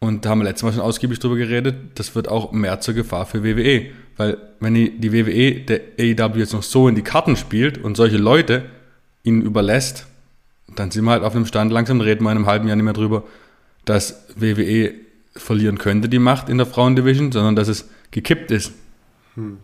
Und da haben wir letztes Mal schon ausgiebig drüber geredet, das wird auch mehr zur Gefahr für WWE. Weil wenn die, WWE der AEW jetzt noch so in die Karten spielt und solche Leute ihnen überlässt, dann sind wir halt auf einem Stand, langsam reden wir in einem halben Jahr nicht mehr drüber, dass WWE verlieren könnte, die Macht in der Frauendivision, sondern dass es gekippt ist. Hm.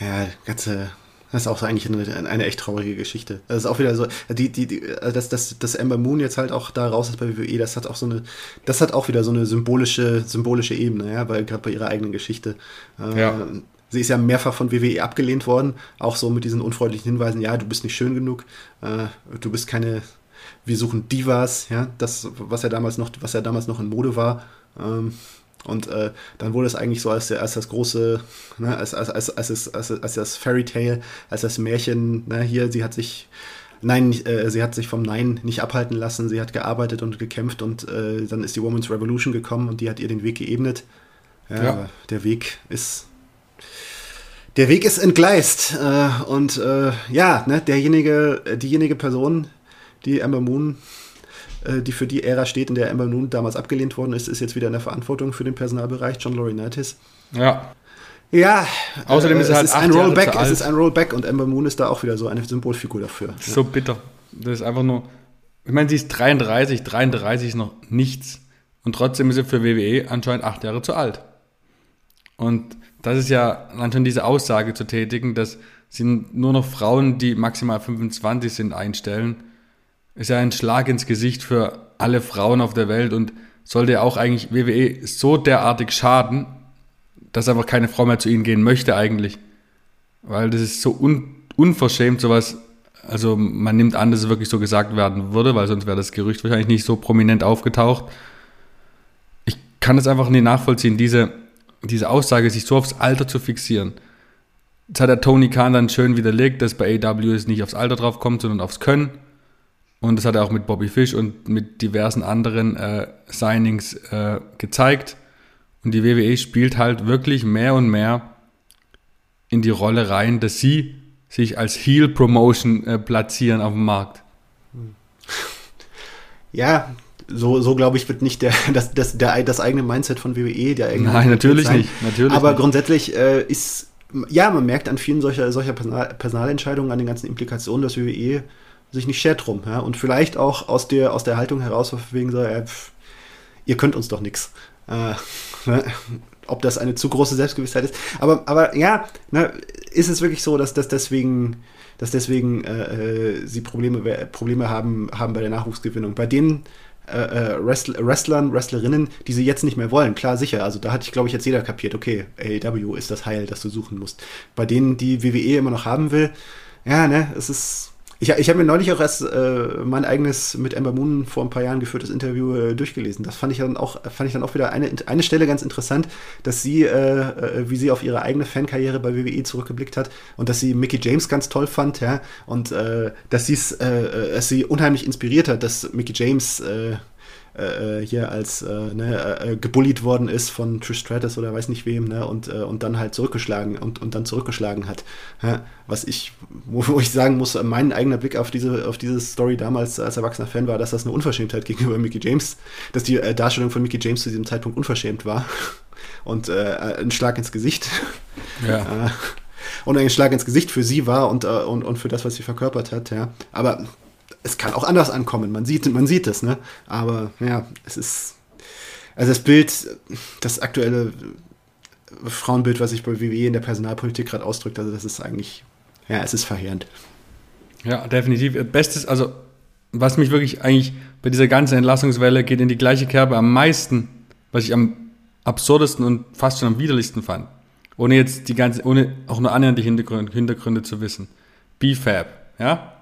Ja, ganze das ist auch so eigentlich eine, eine, echt traurige Geschichte. Das ist auch wieder so, die, die, die, dass, dass, dass Ember Moon jetzt halt auch da raus ist bei WWE, das hat auch so eine, das hat auch wieder so eine symbolische, symbolische Ebene, ja, weil gerade bei ihrer eigenen Geschichte. Äh, ja. Sie ist ja mehrfach von WWE abgelehnt worden, auch so mit diesen unfreundlichen Hinweisen, ja, du bist nicht schön genug, äh, du bist keine, wir suchen Divas, ja, das, was ja damals noch, was ja damals noch in Mode war. Ähm, und äh, dann wurde es eigentlich so als, als das große, ne, als, als, als, als, als, als das Fairy Tale, als das Märchen, ne, hier, sie hat sich, nein, äh, sie hat sich vom Nein nicht abhalten lassen, sie hat gearbeitet und gekämpft und äh, dann ist die Women's Revolution gekommen und die hat ihr den Weg geebnet. Ja, ja. der Weg ist der Weg ist entgleist äh, und äh, ja, ne, derjenige, diejenige Person, die Amber Moon äh, die für die Ära steht, in der Ember Moon damals abgelehnt worden ist, ist jetzt wieder in der Verantwortung für den Personalbereich, John Laurinaitis. Ja. Ja, außerdem äh, ist es halt ist ein Rollback, es ist ein Rollback und Ember Moon ist da auch wieder so eine Symbolfigur dafür. So ja. bitter. Das ist einfach nur, ich meine, sie ist 33, 33 ist noch nichts und trotzdem ist sie für WWE anscheinend acht Jahre zu alt. Und das ist ja anscheinend diese Aussage zu tätigen, dass sie nur noch Frauen, die maximal 25 sind, einstellen ist ja ein Schlag ins Gesicht für alle Frauen auf der Welt und sollte auch eigentlich WWE so derartig schaden, dass einfach keine Frau mehr zu ihnen gehen möchte eigentlich. Weil das ist so un unverschämt, sowas. Also man nimmt an, dass es wirklich so gesagt werden würde, weil sonst wäre das Gerücht wahrscheinlich nicht so prominent aufgetaucht. Ich kann es einfach nicht nachvollziehen, diese, diese Aussage, sich so aufs Alter zu fixieren. Jetzt hat der Tony Khan dann schön widerlegt, dass bei AW es nicht aufs Alter drauf kommt, sondern aufs Können. Und das hat er auch mit Bobby Fish und mit diversen anderen äh, Signings äh, gezeigt. Und die WWE spielt halt wirklich mehr und mehr in die Rolle rein, dass sie sich als Heel Promotion äh, platzieren auf dem Markt. Ja, so, so glaube ich, wird nicht der, das, das, der, das eigene Mindset von WWE der eigene Nein, natürlich nicht. Natürlich Aber nicht. grundsätzlich äh, ist, ja, man merkt an vielen solcher, solcher Personal, Personalentscheidungen, an den ganzen Implikationen, dass WWE sich nicht schert drum. Ja? Und vielleicht auch aus der, aus der Haltung heraus, wegen so, äh, pff, ihr könnt uns doch nichts. Äh, ne? Ob das eine zu große Selbstgewissheit ist. Aber, aber ja, ne, ist es wirklich so, dass, dass deswegen, dass deswegen äh, äh sie Probleme, Probleme haben, haben bei der Nachwuchsgewinnung. Bei den äh, äh Wrestler, Wrestlern, Wrestlerinnen, die sie jetzt nicht mehr wollen. Klar, sicher. Also da hat ich, glaube ich, jetzt jeder kapiert, okay, AEW ist das Heil, das du suchen musst. Bei denen, die WWE immer noch haben will, ja, ne, es ist ich, ich habe mir neulich auch erst äh, mein eigenes mit Ember Moon vor ein paar Jahren geführtes Interview äh, durchgelesen. Das fand ich dann auch, fand ich dann auch wieder eine, eine Stelle ganz interessant, dass sie, äh, äh wie sie auf ihre eigene Fankarriere bei WWE zurückgeblickt hat und dass sie Mickey James ganz toll fand, ja, und äh, dass, äh, dass sie unheimlich inspiriert hat, dass Mickey James äh, äh, hier als äh, ne, äh, gebullied worden ist von Trish Stratus oder weiß nicht wem, ne, und, äh, und dann halt zurückgeschlagen und, und dann zurückgeschlagen hat. Ja, was ich, wo, wo, ich sagen muss, mein eigener Blick auf diese, auf diese Story damals als erwachsener Fan war, dass das eine Unverschämtheit gegenüber Mickey James, dass die äh, Darstellung von Mickey James zu diesem Zeitpunkt unverschämt war. Und ein Schlag ins Gesicht. Ja. und ein Schlag ins Gesicht für sie war und, und, und für das, was sie verkörpert hat, ja. Aber es kann auch anders ankommen. Man sieht, man sieht es, ne? Aber ja, es ist. Also das Bild, das aktuelle Frauenbild, was sich bei WWE in der Personalpolitik gerade ausdrückt, also das ist eigentlich, ja, es ist verheerend. Ja, definitiv. Bestes, also was mich wirklich eigentlich bei dieser ganzen Entlassungswelle geht in die gleiche Kerbe am meisten, was ich am absurdesten und fast schon am widerlichsten fand. Ohne jetzt die ganze, ohne auch nur annähernd die Hintergründe, Hintergründe zu wissen. BFAB, ja?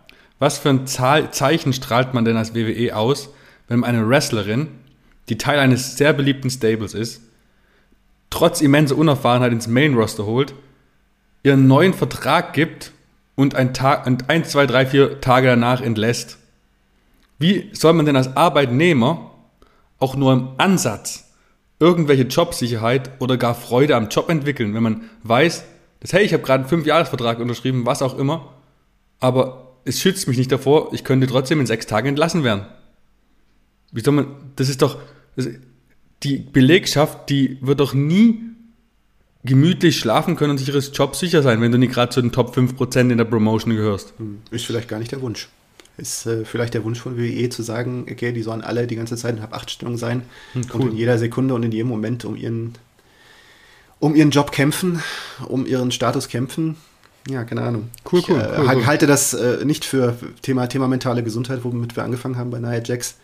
Was für ein Zeichen strahlt man denn als WWE aus, wenn man eine Wrestlerin, die Teil eines sehr beliebten Stables ist, trotz immenser Unerfahrenheit ins Main Roster holt, ihren neuen Vertrag gibt und ein, Tag, und ein, zwei, drei, vier Tage danach entlässt? Wie soll man denn als Arbeitnehmer auch nur im Ansatz irgendwelche Jobsicherheit oder gar Freude am Job entwickeln, wenn man weiß, dass, hey, ich habe gerade einen Fünfjahresvertrag unterschrieben, was auch immer, aber es schützt mich nicht davor, ich könnte trotzdem in sechs Tagen entlassen werden. Wie soll man, das ist doch, das, die Belegschaft, die wird doch nie gemütlich schlafen können und sich ihres Jobs sicher sein, wenn du nicht gerade zu den Top 5% in der Promotion gehörst. Hm, ist vielleicht gar nicht der Wunsch. Ist äh, vielleicht der Wunsch von WWE zu sagen, okay, die sollen alle die ganze Zeit in Hab-8-Stellung sein hm, cool. und in jeder Sekunde und in jedem Moment um ihren, um ihren Job kämpfen, um ihren Status kämpfen. Ja, keine Ahnung. Cool, cool. Ich äh, cool, halte das äh, nicht für Thema, Thema mentale Gesundheit, womit wir angefangen haben bei Nia Jax.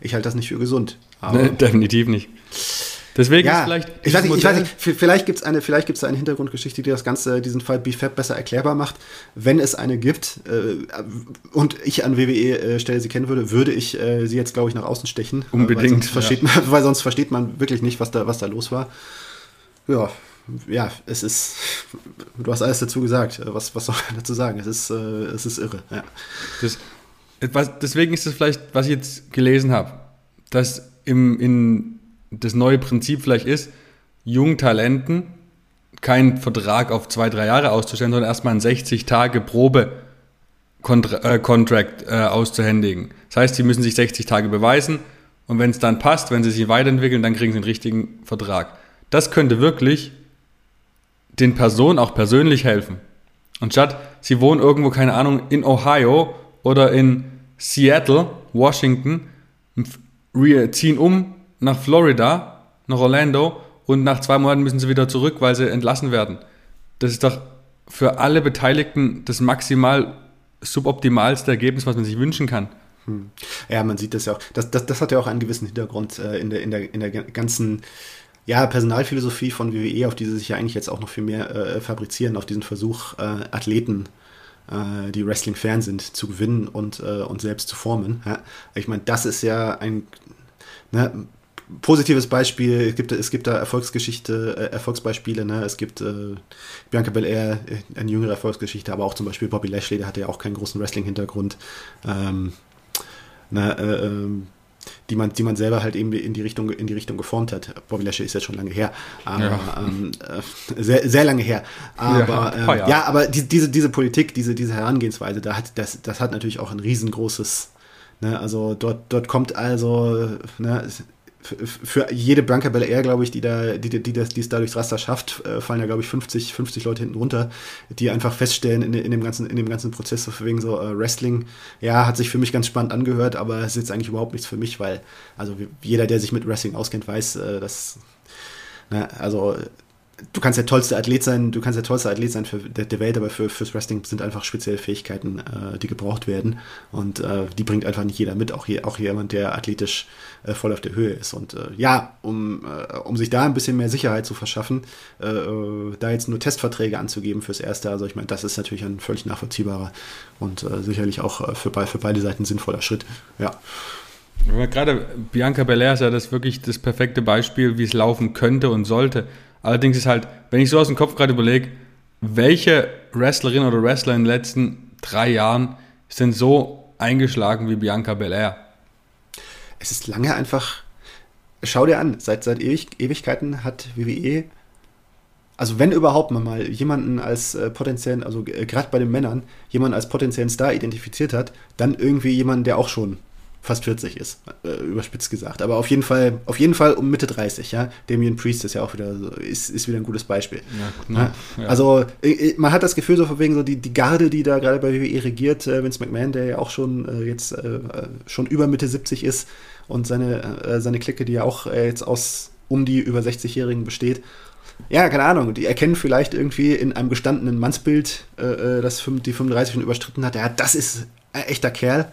Ich halte das nicht für gesund. Nee, definitiv nicht. Deswegen ja, ist vielleicht. Ich weiß nicht, ich weiß nicht, vielleicht gibt es eine, vielleicht gibt's eine Hintergrundgeschichte, die das Ganze, diesen Fall BFAB besser erklärbar macht. Wenn es eine gibt äh, und ich an WWE äh, sie kennen würde, würde ich äh, sie jetzt, glaube ich, nach außen stechen. Unbedingt. Weil sonst, versteht man, weil sonst versteht man wirklich nicht, was da, was da los war. Ja, ja, es ist. Du hast alles dazu gesagt. Was, was soll man dazu sagen? Es ist, äh, es ist irre. Ja. Das, was, deswegen ist das vielleicht, was ich jetzt gelesen habe, dass im, in das neue Prinzip vielleicht ist, jungen Talenten keinen Vertrag auf zwei, drei Jahre auszustellen, sondern erstmal einen 60 Tage Probe äh, Contract äh, auszuhändigen. Das heißt, sie müssen sich 60 Tage beweisen und wenn es dann passt, wenn sie sich weiterentwickeln, dann kriegen sie einen richtigen Vertrag. Das könnte wirklich den Personen auch persönlich helfen. Und statt sie wohnen irgendwo, keine Ahnung, in Ohio oder in Seattle, Washington, ziehen um nach Florida, nach Orlando und nach zwei Monaten müssen sie wieder zurück, weil sie entlassen werden. Das ist doch für alle Beteiligten das maximal suboptimalste Ergebnis, was man sich wünschen kann. Hm. Ja, man sieht das ja auch. Das, das, das hat ja auch einen gewissen Hintergrund äh, in, der, in, der, in der ganzen ja, Personalphilosophie von WWE, auf die sie sich ja eigentlich jetzt auch noch viel mehr äh, fabrizieren, auf diesen Versuch, äh, Athleten, äh, die Wrestling-Fan sind, zu gewinnen und, äh, und selbst zu formen. Ja? Ich meine, das ist ja ein, ne, positives Beispiel, es gibt, es gibt da Erfolgsgeschichte, äh, Erfolgsbeispiele, ne? Es gibt äh, Bianca Belair, äh, eine jüngere Erfolgsgeschichte, aber auch zum Beispiel Bobby Lashley, der hatte ja auch keinen großen Wrestling-Hintergrund. Ähm, ne, äh, ähm, die man, die man selber halt eben in die Richtung, in die Richtung geformt hat. Bobby Lashley ist jetzt schon lange her, aber ja. ähm, äh, sehr, sehr lange her. Aber ja, ähm, ja aber die, diese, diese Politik, diese, diese Herangehensweise, da hat, das, das hat natürlich auch ein riesengroßes, ne, also dort, dort kommt also, ne, für jede Blanca Belair, glaube ich, die da, die, die, das, die es da durchs Raster schafft, äh, fallen ja, glaube ich, 50, 50 Leute hinten runter, die einfach feststellen in, in, dem, ganzen, in dem ganzen Prozess, so wegen so äh, Wrestling, ja, hat sich für mich ganz spannend angehört, aber es ist jetzt eigentlich überhaupt nichts für mich, weil, also jeder, der sich mit Wrestling auskennt, weiß, äh, dass, ne, also du kannst der tollste Athlet sein, du kannst der tollste Athlet sein für der, der Welt, aber für, fürs Wrestling sind einfach spezielle Fähigkeiten, äh, die gebraucht werden. Und äh, die bringt einfach nicht jeder mit, auch, hier, auch jemand, der athletisch äh, voll auf der Höhe ist. Und äh, ja, um, äh, um sich da ein bisschen mehr Sicherheit zu verschaffen, äh, da jetzt nur Testverträge anzugeben fürs Erste, also ich meine, das ist natürlich ein völlig nachvollziehbarer und sicherlich auch für, für beide Seiten sinnvoller Schritt. Ja. Gerade Bianca Belair ist ja das wirklich das perfekte Beispiel, wie es laufen könnte und sollte. Allerdings ist halt, wenn ich so aus dem Kopf gerade überlege, welche Wrestlerin oder Wrestler in den letzten drei Jahren sind so eingeschlagen wie Bianca Belair? Es ist lange einfach. Schau dir an, seit, seit Ewig, Ewigkeiten hat WWE, also wenn überhaupt man mal jemanden als äh, potenziellen, also äh, gerade bei den Männern, jemanden als potenziellen Star identifiziert hat, dann irgendwie jemanden, der auch schon fast 40 ist, äh, überspitzt gesagt. Aber auf jeden Fall, auf jeden Fall um Mitte 30, ja. Damien Priest ist ja auch wieder so, ist, ist wieder ein gutes Beispiel. Ja, genau. ja. Also äh, äh, man hat das Gefühl so von wegen so die, die Garde, die da gerade bei WWE regiert, äh, Vince McMahon, der ja auch schon äh, jetzt äh, schon über Mitte 70 ist und seine, seine Clique, die ja auch jetzt aus um die über 60-Jährigen besteht. Ja, keine Ahnung. Die erkennen vielleicht irgendwie in einem gestandenen Mannsbild, das die 35 schon überstritten hat. Ja, das ist ein echter Kerl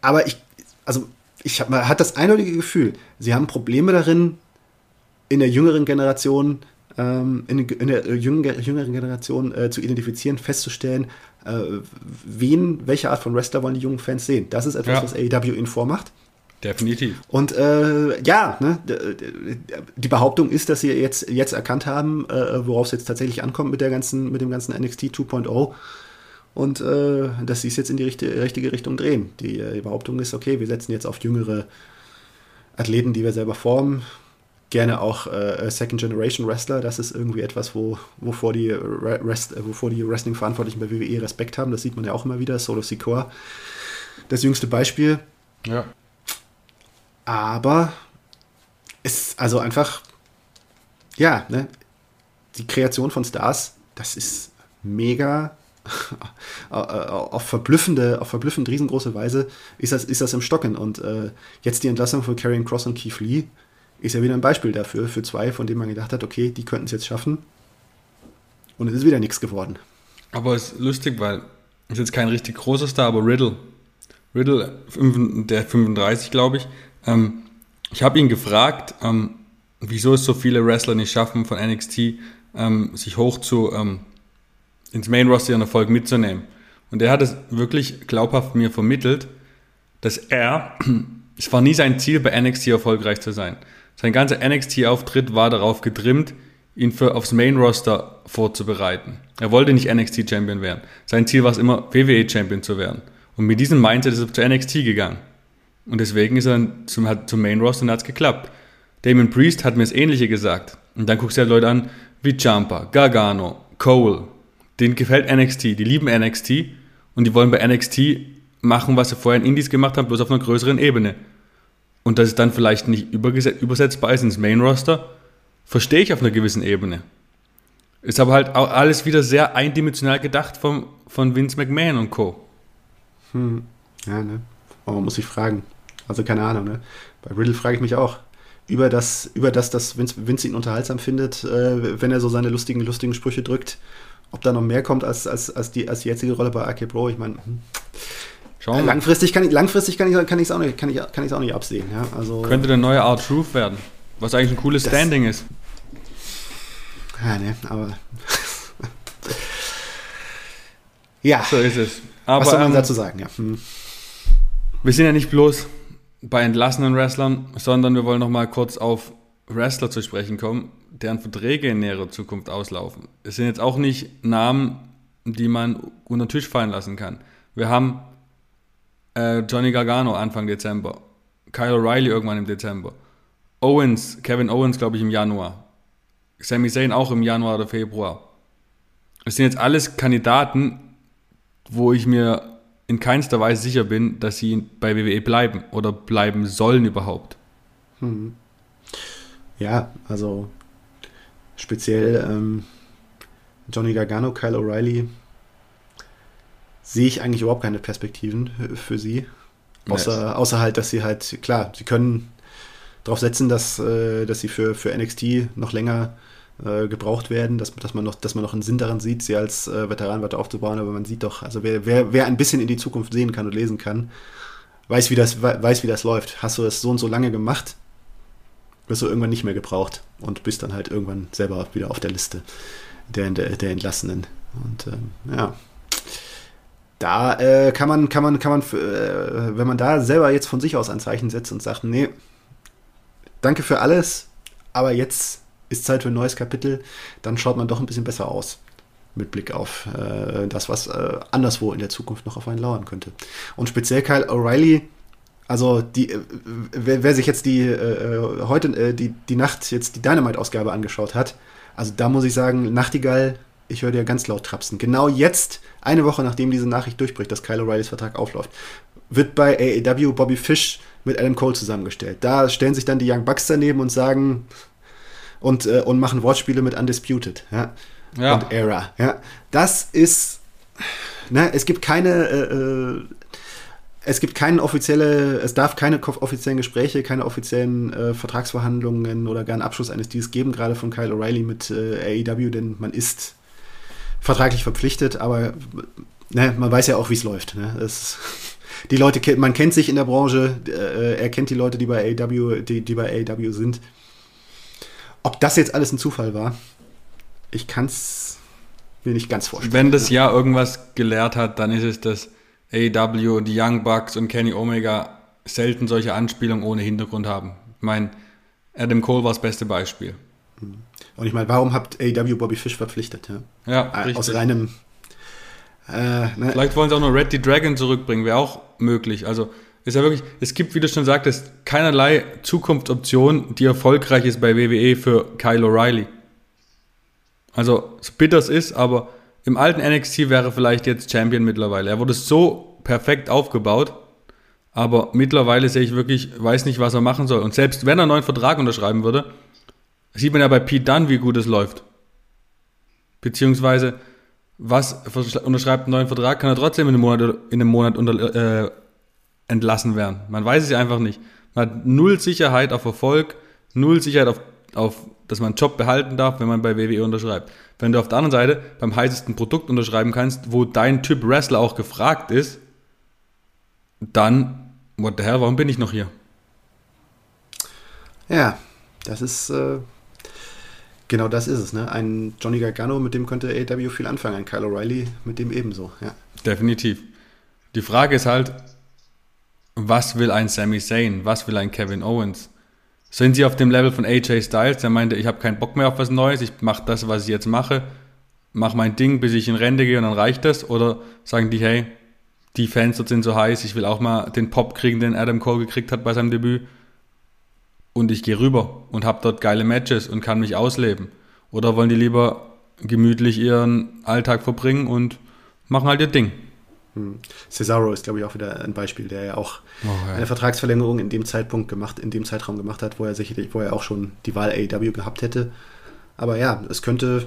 aber ich, also ich habe man hat das eindeutige Gefühl, sie haben Probleme darin, in der jüngeren Generation, ähm, in, in, der jüngeren, jüngeren Generation äh, zu identifizieren, festzustellen, äh, wen, welche Art von Wrestler wollen die jungen Fans sehen. Das ist etwas, ja. was AEW ihnen vormacht. Definitiv. Und äh, ja, ne, die Behauptung ist, dass sie jetzt, jetzt erkannt haben, äh, worauf es jetzt tatsächlich ankommt mit der ganzen, mit dem ganzen NXT 2.0 und äh, dass sie es jetzt in die richtige, richtige Richtung drehen. Die, äh, die Behauptung ist, okay, wir setzen jetzt auf jüngere Athleten, die wir selber formen, gerne auch äh, Second Generation Wrestler. Das ist irgendwie etwas, wo, wovor, die Rest, äh, wovor die Wrestling-Verantwortlichen bei WWE Respekt haben. Das sieht man ja auch immer wieder. Solo Sikoa, das jüngste Beispiel. Ja. Aber ist also einfach, ja, ne, die Kreation von Stars, das ist mega auf verblüffende, auf verblüffend riesengroße Weise ist das, ist das im Stocken. Und äh, jetzt die Entlassung von Karrion Cross und Keith Lee ist ja wieder ein Beispiel dafür, für zwei, von denen man gedacht hat, okay, die könnten es jetzt schaffen. Und es ist wieder nichts geworden. Aber es ist lustig, weil ist jetzt kein richtig großer Star, aber Riddle. Riddle, der 35, glaube ich. Ähm, ich habe ihn gefragt, ähm, wieso es so viele Wrestler nicht schaffen, von NXT ähm, sich hoch zu ähm, ins Main Roster ihren Erfolg mitzunehmen. Und er hat es wirklich glaubhaft mir vermittelt, dass er, es war nie sein Ziel, bei NXT erfolgreich zu sein. Sein ganzer NXT-Auftritt war darauf getrimmt, ihn für aufs Main Roster vorzubereiten. Er wollte nicht NXT Champion werden. Sein Ziel war es immer, WWE Champion zu werden. Und mit diesem Mindset ist er zu NXT gegangen. Und deswegen ist er zum, zum Main Roster und hat es geklappt. Damon Priest hat mir das Ähnliche gesagt. Und dann guckst du halt Leute an wie Jumper, Gargano, Cole. Denen gefällt NXT, die lieben NXT und die wollen bei NXT machen, was sie vorher in Indies gemacht haben, bloß auf einer größeren Ebene. Und dass es dann vielleicht nicht übersetzbar ist ins Main Roster, verstehe ich auf einer gewissen Ebene. Ist aber halt auch alles wieder sehr eindimensional gedacht vom, von Vince McMahon und Co. Hm. Ja, ne? Aber man muss sich fragen. Also keine Ahnung, ne? Bei Riddle frage ich mich auch. Über das, über das, dass Vince, Vince ihn unterhaltsam findet, äh, wenn er so seine lustigen, lustigen Sprüche drückt, ob da noch mehr kommt als, als, als, die, als die jetzige Rolle bei AK Pro, ich meine, hm. Schauen langfristig kann ich langfristig kann ich kann ich es auch nicht kann ich kann ich auch nicht absehen, ja? Also könnte der neue Art Truth werden, was eigentlich ein cooles Standing ist. Ja, ne, aber ja. So ist es. Aber, Was soll man ähm, dazu sagen, ja. Hm. Wir sind ja nicht bloß bei entlassenen Wrestlern, sondern wir wollen noch mal kurz auf Wrestler zu sprechen kommen, deren Verträge in näherer Zukunft auslaufen. Es sind jetzt auch nicht Namen, die man unter den Tisch fallen lassen kann. Wir haben äh, Johnny Gargano Anfang Dezember, Kyle O'Reilly irgendwann im Dezember, Owens, Kevin Owens, glaube ich, im Januar, Sami Zayn auch im Januar oder Februar. Es sind jetzt alles Kandidaten, wo ich mir in keinster Weise sicher bin, dass sie bei WWE bleiben oder bleiben sollen überhaupt. Hm. Ja, also speziell ähm, Johnny Gargano, Kyle O'Reilly sehe ich eigentlich überhaupt keine Perspektiven für sie. Außer, nice. außer halt, dass sie halt, klar, sie können darauf setzen, dass, äh, dass sie für, für NXT noch länger äh, gebraucht werden, dass, dass, man noch, dass man noch einen Sinn daran sieht, sie als äh, Veteran weiter aufzubauen, aber man sieht doch, also wer, wer, wer ein bisschen in die Zukunft sehen kann und lesen kann, weiß, wie das, weiß, wie das läuft. Hast du das so und so lange gemacht, wirst du irgendwann nicht mehr gebraucht und bist dann halt irgendwann selber wieder auf der Liste der, der, der Entlassenen. Und ähm, ja, da äh, kann man, kann man, kann man, äh, wenn man da selber jetzt von sich aus ein Zeichen setzt und sagt, nee, danke für alles, aber jetzt ist Zeit für ein neues Kapitel, dann schaut man doch ein bisschen besser aus. Mit Blick auf äh, das, was äh, anderswo in der Zukunft noch auf einen lauern könnte. Und speziell Kyle O'Reilly, also die, äh, wer, wer, sich jetzt die äh, heute äh, die, die Nacht jetzt die Dynamite-Ausgabe angeschaut hat, also da muss ich sagen, Nachtigall, ich höre dir ganz laut trapsen. Genau jetzt, eine Woche nachdem diese Nachricht durchbricht, dass Kyle O'Reillys Vertrag aufläuft, wird bei AEW Bobby Fish mit Adam Cole zusammengestellt. Da stellen sich dann die Young Bucks daneben und sagen, und, äh, und machen Wortspiele mit Undisputed ja? ja. und Era. Ja? Das ist, ne, es gibt keine, äh, äh, es gibt keine offizielle, es darf keine offiziellen Gespräche, keine offiziellen äh, Vertragsverhandlungen oder gar einen Abschluss eines Deals geben, gerade von Kyle O'Reilly mit äh, AEW, denn man ist vertraglich verpflichtet, aber ne, man weiß ja auch, wie es läuft. Ne? Es, die Leute, man kennt sich in der Branche, äh, er kennt die Leute, die bei AEW, die, die bei AEW sind. Ob das jetzt alles ein Zufall war, ich kann es mir nicht ganz vorstellen. Wenn das Jahr irgendwas gelehrt hat, dann ist es, dass AEW, die Young Bucks und Kenny Omega selten solche Anspielungen ohne Hintergrund haben. Ich meine, Adam Cole war das beste Beispiel. Und ich meine, warum habt AEW Bobby Fish verpflichtet? Ja, ja äh, richtig. Aus reinem. Äh, ne? Vielleicht wollen sie auch noch Red the Dragon zurückbringen, wäre auch möglich. Also ist ja wirklich, es gibt, wie du schon sagtest, keinerlei Zukunftsoption, die erfolgreich ist bei WWE für Kyle O'Reilly. Also, so bitter es ist, aber im alten NXT wäre vielleicht jetzt Champion mittlerweile. Er wurde so perfekt aufgebaut, Aber mittlerweile sehe ich wirklich, weiß nicht, was er machen soll. Und selbst wenn er einen neuen Vertrag unterschreiben würde, sieht man ja bei Pete Dunn, wie gut es läuft. Beziehungsweise, was unterschreibt einen neuen Vertrag, kann er trotzdem in einem Monat, in einem Monat unter, äh, entlassen werden. Man weiß es ja einfach nicht. Man hat null Sicherheit auf Erfolg, null Sicherheit auf, auf, dass man einen Job behalten darf, wenn man bei WWE unterschreibt. Wenn du auf der anderen Seite beim heißesten Produkt unterschreiben kannst, wo dein Typ Wrestler auch gefragt ist, dann what the hell, warum bin ich noch hier? Ja, das ist, äh, genau das ist es, ne? Ein Johnny Gargano, mit dem könnte AEW viel anfangen, ein Kyle O'Reilly, mit dem ebenso, ja. Definitiv. Die Frage ist halt, was will ein Sami Zayn? Was will ein Kevin Owens? Sind sie auf dem Level von AJ Styles, der meinte, ich habe keinen Bock mehr auf was Neues, ich mache das, was ich jetzt mache, mache mein Ding, bis ich in Rente gehe und dann reicht das? Oder sagen die, hey, die Fans dort sind so heiß, ich will auch mal den Pop kriegen, den Adam Cole gekriegt hat bei seinem Debüt. Und ich gehe rüber und habe dort geile Matches und kann mich ausleben. Oder wollen die lieber gemütlich ihren Alltag verbringen und machen halt ihr Ding? Hm. Cesaro ist, glaube ich, auch wieder ein Beispiel, der ja auch oh, ja. eine Vertragsverlängerung in dem Zeitpunkt gemacht, in dem Zeitraum gemacht hat, wo er sicherlich, wo er auch schon die Wahl AEW gehabt hätte. Aber ja, es könnte,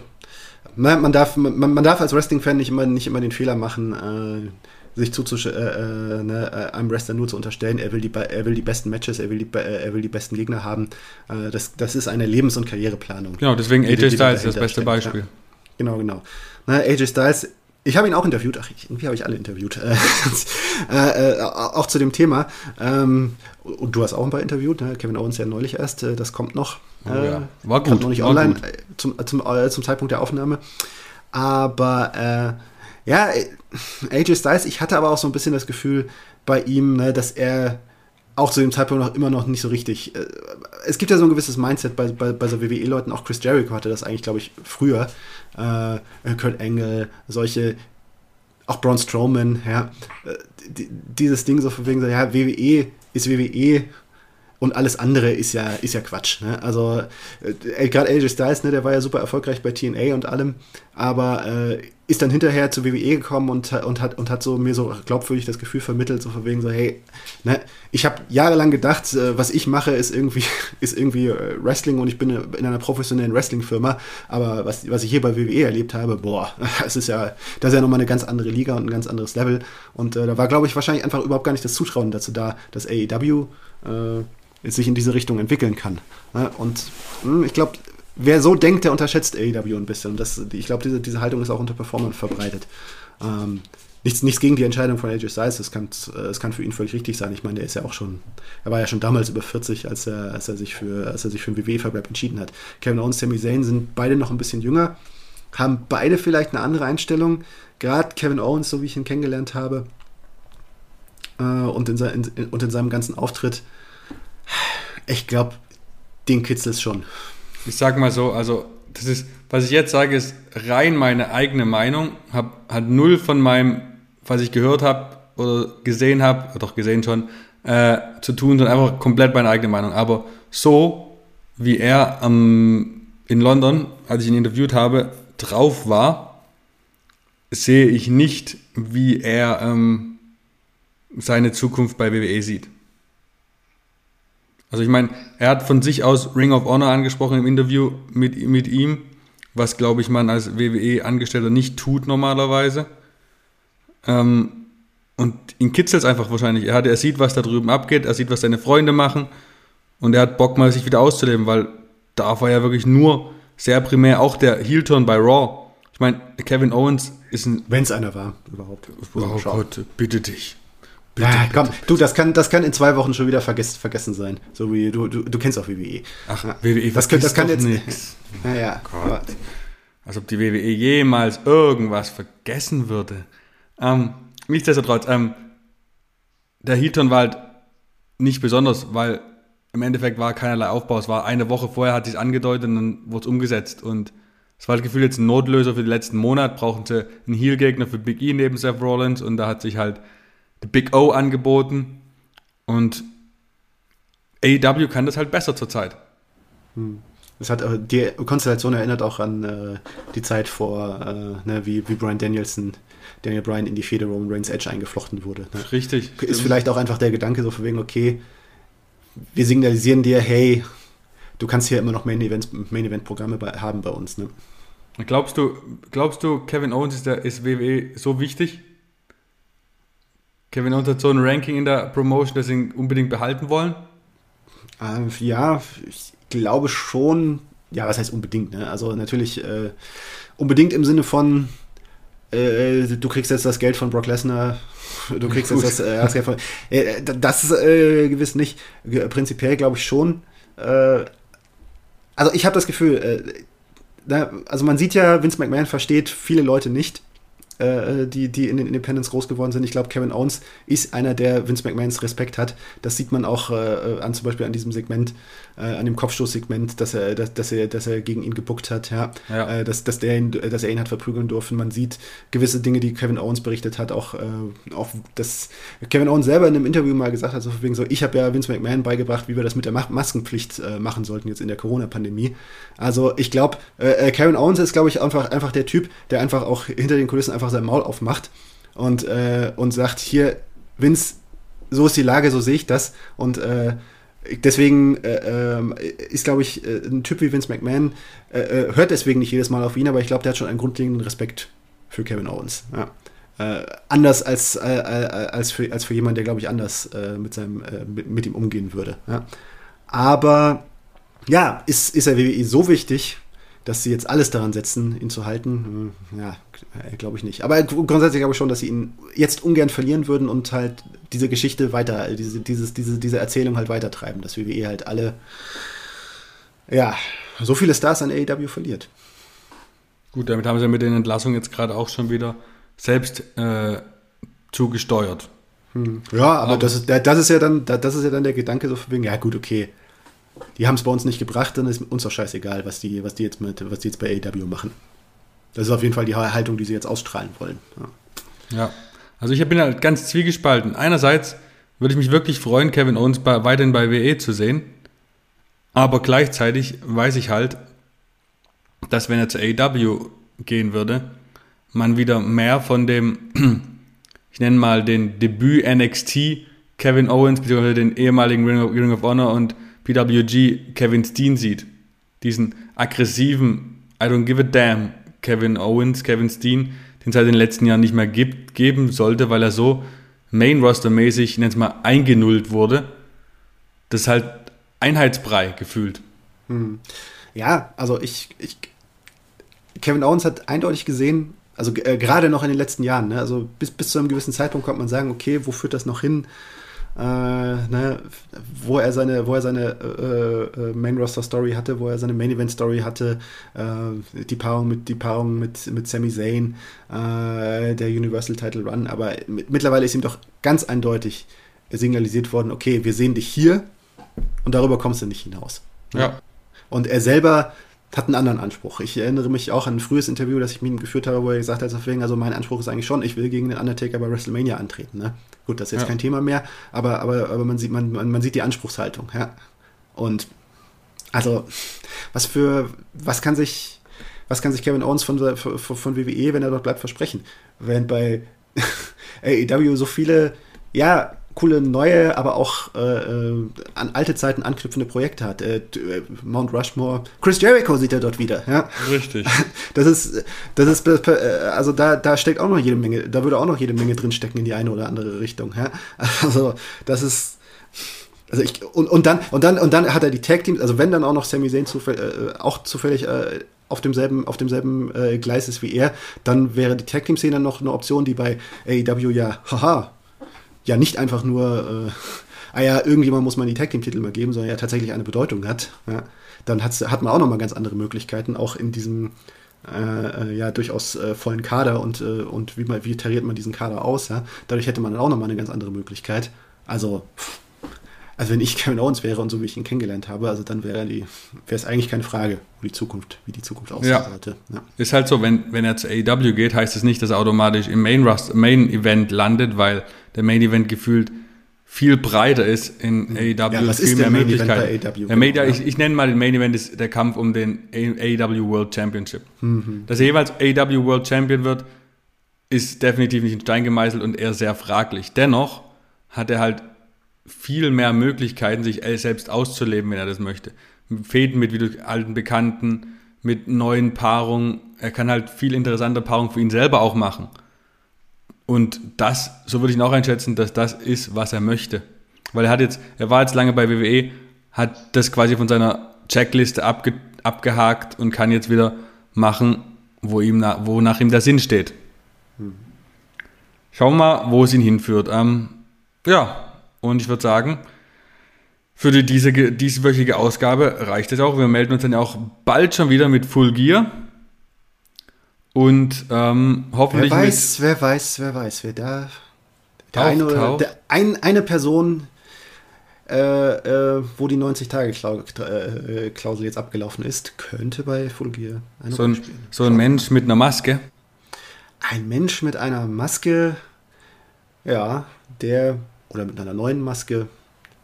man, man darf, man, man darf als Wrestling-Fan nicht immer, nicht immer den Fehler machen, äh, sich zuzusch äh, äh, ne, äh, einem Wrestler nur zu unterstellen, er will die, er will die besten Matches, er will die, er will die besten Gegner haben. Äh, das, das ist eine Lebens- und Karriereplanung. Genau, deswegen AJ Styles ist das beste Beispiel. Ja. Genau, genau. Na, AJ Styles, ich habe ihn auch interviewt, ach, irgendwie habe ich alle interviewt, äh, auch zu dem Thema. Ähm, und du hast auch ein paar interviewt, ne? Kevin Owens ja neulich erst, das kommt noch. Oh, ja. War gut. noch nicht online zum, zum, zum Zeitpunkt der Aufnahme. Aber ja, AJ Styles, ich hatte aber auch so ein bisschen das Gefühl bei ihm, ne, dass er auch zu dem Zeitpunkt noch immer noch nicht so richtig. Äh, es gibt ja so ein gewisses Mindset bei, bei, bei so WWE-Leuten, auch Chris Jericho hatte das eigentlich, glaube ich, früher. Äh, Kurt Angle, solche, auch Braun Strowman, ja. Äh, dieses Ding so von wegen so, ja, WWE ist WWE und alles andere ist ja, ist ja Quatsch. Ne? Also, äh, gerade AJ Styles, ne, der war ja super erfolgreich bei TNA und allem, aber äh, ist dann hinterher zur WWE gekommen und, und, hat, und hat so mir so glaubwürdig das Gefühl vermittelt, so von wegen so, hey, ne, ich habe jahrelang gedacht, äh, was ich mache, ist irgendwie, ist irgendwie äh, Wrestling und ich bin in einer professionellen Wrestling-Firma, aber was, was ich hier bei WWE erlebt habe, boah, es ist ja, das ist ja nochmal eine ganz andere Liga und ein ganz anderes Level. Und äh, da war, glaube ich, wahrscheinlich einfach überhaupt gar nicht das Zutrauen dazu da, dass AEW äh, sich in diese Richtung entwickeln kann. Und hm, ich glaube, wer so denkt, der unterschätzt AEW ein bisschen. Das, ich glaube, diese, diese Haltung ist auch unter Performern verbreitet. Ähm, nichts, nichts gegen die Entscheidung von AJ Styles, es kann, es kann für ihn völlig richtig sein. Ich meine, der ist ja auch schon, er war ja schon damals über 40, als er, als er sich für, als er sich für einen WWE-Verbleib entschieden hat. Kevin Owens, Sami Zayn sind beide noch ein bisschen jünger, haben beide vielleicht eine andere Einstellung. Gerade Kevin Owens, so wie ich ihn kennengelernt habe, äh, und, in, in, und in seinem ganzen Auftritt, ich glaube, den kitzelt es schon. Ich sag mal so, also das ist, was ich jetzt sage, ist rein meine eigene Meinung, hab, hat null von meinem, was ich gehört habe oder gesehen habe, doch gesehen schon, äh, zu tun, sondern einfach komplett meine eigene Meinung. Aber so, wie er ähm, in London, als ich ihn interviewt habe, drauf war, sehe ich nicht, wie er ähm, seine Zukunft bei WWE sieht. Also ich meine, er hat von sich aus Ring of Honor angesprochen im Interview mit, mit ihm, was glaube ich man als WWE-Angestellter nicht tut normalerweise. Ähm, und ihn kitzelt es einfach wahrscheinlich. Er, hat, er sieht, was da drüben abgeht, er sieht, was seine Freunde machen und er hat Bock mal sich wieder auszuleben, weil da war ja wirklich nur sehr primär auch der Heel-Turn bei Raw. Ich meine, Kevin Owens ist ein... Wenn es einer war, überhaupt. Oh Gott, bitte dich. Bitte, ja, komm, bitte. du, das kann, das kann in zwei Wochen schon wieder vergessen, vergessen sein. So wie du, du, du kennst auch WWE. Ach, ja. WWE, das, kann, das kann jetzt nichts. Ja, ja. Gott. Als ob die WWE jemals irgendwas vergessen würde. Ähm, nichtsdestotrotz, ähm, der Hilton war halt nicht besonders, weil im Endeffekt war keinerlei Aufbau. Es war eine Woche vorher, hat sich angedeutet und dann wurde es umgesetzt. Und es war das Gefühl, jetzt ein Notlöser für den letzten Monat. Brauchen sie einen Heal-Gegner für Big E neben Seth Rollins. Und da hat sich halt Big O angeboten und AEW kann das halt besser zurzeit. Hm. Das hat, die Konstellation erinnert auch an äh, die Zeit vor, äh, ne, wie, wie Brian Danielson Daniel Bryan in die Fehde Roman Reigns Edge eingeflochten wurde. Ne? Richtig. Ist stimmt. vielleicht auch einfach der Gedanke so von wegen, okay, wir signalisieren dir, hey, du kannst hier immer noch Main Events, Main Event Programme bei, haben bei uns. Ne? Glaubst du, glaubst du, Kevin Owens ist, der, ist WWE so wichtig? Kevin Owens hat so ein Ranking in der Promotion, sie ihn unbedingt behalten wollen? Ähm, ja, ich glaube schon. Ja, was heißt unbedingt? Ne? Also natürlich äh, unbedingt im Sinne von, äh, du kriegst jetzt das Geld von Brock Lesnar, du kriegst jetzt das, äh, das Geld von. Äh, das äh, gewiss nicht. Prinzipiell glaube ich schon. Äh, also ich habe das Gefühl, also man sieht ja, Vince McMahon versteht viele Leute nicht äh, die, die in den Independents groß geworden sind. Ich glaube, Kevin Owens ist einer, der Vince McMahons Respekt hat. Das sieht man auch äh, an zum Beispiel an diesem Segment, äh, an dem Kopfstoßsegment, dass er, dass, dass, er, dass er gegen ihn gebuckt hat, ja. ja. Äh, dass, dass, der ihn, dass er ihn hat verprügeln dürfen. Man sieht gewisse Dinge, die Kevin Owens berichtet hat, auch, äh, auch dass Kevin Owens selber in einem Interview mal gesagt hat, so wegen so, ich habe ja Vince McMahon beigebracht, wie wir das mit der Maskenpflicht äh, machen sollten jetzt in der Corona-Pandemie. Also ich glaube, Kevin Owens ist, glaube ich, einfach, einfach der Typ, der einfach auch hinter den Kulissen einfach sein Maul aufmacht und, äh, und sagt, hier, Vince, so ist die Lage, so sehe ich das. Und äh, deswegen äh, ähm, ist, glaube ich, äh, ein Typ wie Vince McMahon, äh, äh, hört deswegen nicht jedes Mal auf ihn, aber ich glaube, der hat schon einen grundlegenden Respekt für Kevin Owens. Ja. anders als, als, für, als für jemanden, der, glaube ich, anders mit, seinem, mit, mit, ihm umgehen würde. Ja. Aber ja, ist, ist er WWE so wichtig, dass sie jetzt alles daran setzen, ihn zu halten, hm, ja, äh, glaube ich nicht. Aber grundsätzlich glaube ich schon, dass sie ihn jetzt ungern verlieren würden und halt diese Geschichte weiter, diese, dieses, diese, diese Erzählung halt weitertreiben, dass WWE halt alle, ja, so viele Stars an AEW verliert. Gut, damit haben sie mit den Entlassungen jetzt gerade auch schon wieder selbst äh, zugesteuert. Hm. Ja, aber, aber das, ist, das ist ja dann, das ist ja dann der Gedanke so von wegen, ja gut, okay, die haben es bei uns nicht gebracht, dann ist uns doch scheißegal, was die, was die jetzt mit, was die jetzt bei AEW machen. Das ist auf jeden Fall die Haltung, die sie jetzt ausstrahlen wollen. Ja, ja. also ich bin halt ganz zwiegespalten. Einerseits würde ich mich wirklich freuen, Kevin Owens bei, weiterhin bei WE zu sehen. Aber gleichzeitig weiß ich halt, dass wenn er zu AEW gehen würde, man wieder mehr von dem, ich nenne mal den Debüt NXT Kevin Owens, beziehungsweise den ehemaligen Ring of, Ring of Honor und PWG Kevin Steen sieht. Diesen aggressiven, I don't give a damn Kevin Owens, Kevin Steen, den es halt den letzten Jahren nicht mehr gibt, geben sollte, weil er so Main-Roster-mäßig, ich mal, eingenullt wurde. Das ist halt Einheitsbrei gefühlt. Hm. Ja, also ich, ich, Kevin Owens hat eindeutig gesehen, also äh, gerade noch in den letzten Jahren, ne, also bis, bis zu einem gewissen Zeitpunkt konnte man sagen, okay, wo führt das noch hin? Äh, ne, wo er seine, wo er seine äh, äh, Main Roster Story hatte, wo er seine Main Event Story hatte, äh, die Paarung mit die Paarung mit mit Sami Zayn, äh, der Universal Title Run, aber mittlerweile ist ihm doch ganz eindeutig signalisiert worden, okay, wir sehen dich hier und darüber kommst du nicht hinaus. Ja. Und er selber hat einen anderen Anspruch. Ich erinnere mich auch an ein frühes Interview, das ich mit ihm geführt habe, wo er gesagt hat, also mein Anspruch ist eigentlich schon, ich will gegen den Undertaker bei WrestleMania antreten. Ne? Gut, das ist jetzt ja. kein Thema mehr, aber, aber, aber man, sieht, man, man, man sieht die Anspruchshaltung. Ja? Und also, was für, was kann sich, was kann sich Kevin Owens von, von, von WWE, wenn er dort bleibt, versprechen? Während bei AEW so viele, ja, coole neue, aber auch äh, äh, an alte Zeiten anknüpfende Projekte hat. Äh, äh, Mount Rushmore, Chris Jericho sieht er dort wieder. Ja? Richtig. Das ist, das ist, äh, also da, da steckt auch noch jede Menge, da würde auch noch jede Menge drinstecken in die eine oder andere Richtung. Ja? Also das ist also ich, und, und dann, und dann, und dann hat er die Tag Teams, also wenn dann auch noch Sami Zayn zufällig, äh, auch zufällig äh, auf demselben, auf demselben äh, Gleis ist wie er, dann wäre die Tag Team Szene noch eine Option, die bei AEW ja, haha, ja nicht einfach nur, äh, ah ja, irgendjemand muss man die Tag Team Titel mal geben, sondern ja tatsächlich eine Bedeutung hat, ja, dann hat man auch nochmal ganz andere Möglichkeiten, auch in diesem äh, äh, ja durchaus äh, vollen Kader und, äh, und wie, man, wie tariert man diesen Kader aus, ja. Dadurch hätte man dann auch nochmal eine ganz andere Möglichkeit. Also, also wenn ich Kevin Owens wäre und so wie ich ihn kennengelernt habe, also dann wäre die, wäre es eigentlich keine Frage, wo die Zukunft, wie die Zukunft aussehen ja. sollte. Ja. Ist halt so, wenn, wenn er zu AEW geht, heißt es das nicht, dass er automatisch im Main, Rust, Main Event landet, weil der Main Event gefühlt viel breiter ist in AEW, ja, was ist mehr Möglichkeiten. AEW, der Main, genau, ich, ich nenne mal den Main Event ist der Kampf um den AEW World Championship. Mhm. Dass er jeweils AEW World Champion wird, ist definitiv nicht in Stein gemeißelt und eher sehr fraglich. Dennoch hat er halt viel mehr Möglichkeiten, sich selbst auszuleben, wenn er das möchte. Fäden mit wie alten Bekannten, mit neuen Paarungen. Er kann halt viel interessante Paarungen für ihn selber auch machen. Und das, so würde ich ihn auch einschätzen, dass das ist, was er möchte. Weil er hat jetzt, er war jetzt lange bei WWE, hat das quasi von seiner Checkliste abge, abgehakt und kann jetzt wieder machen, wo ihm, wo nach ihm der Sinn steht. Schauen wir mal, wo es ihn hinführt. Ähm, ja, und ich würde sagen, für die, diese dieswöchige Ausgabe reicht es auch. Wir melden uns dann ja auch bald schon wieder mit Full Gear. Und ähm, hoffentlich. Wer weiß, wer weiß, wer weiß, wer da. Der eine, der, ein, eine Person, äh, äh, wo die 90-Tage-Klausel jetzt abgelaufen ist, könnte bei Full Gear eine so ein, spielen. So ein Mensch mit einer Maske. Ein Mensch mit einer Maske, ja, der, oder mit einer neuen Maske,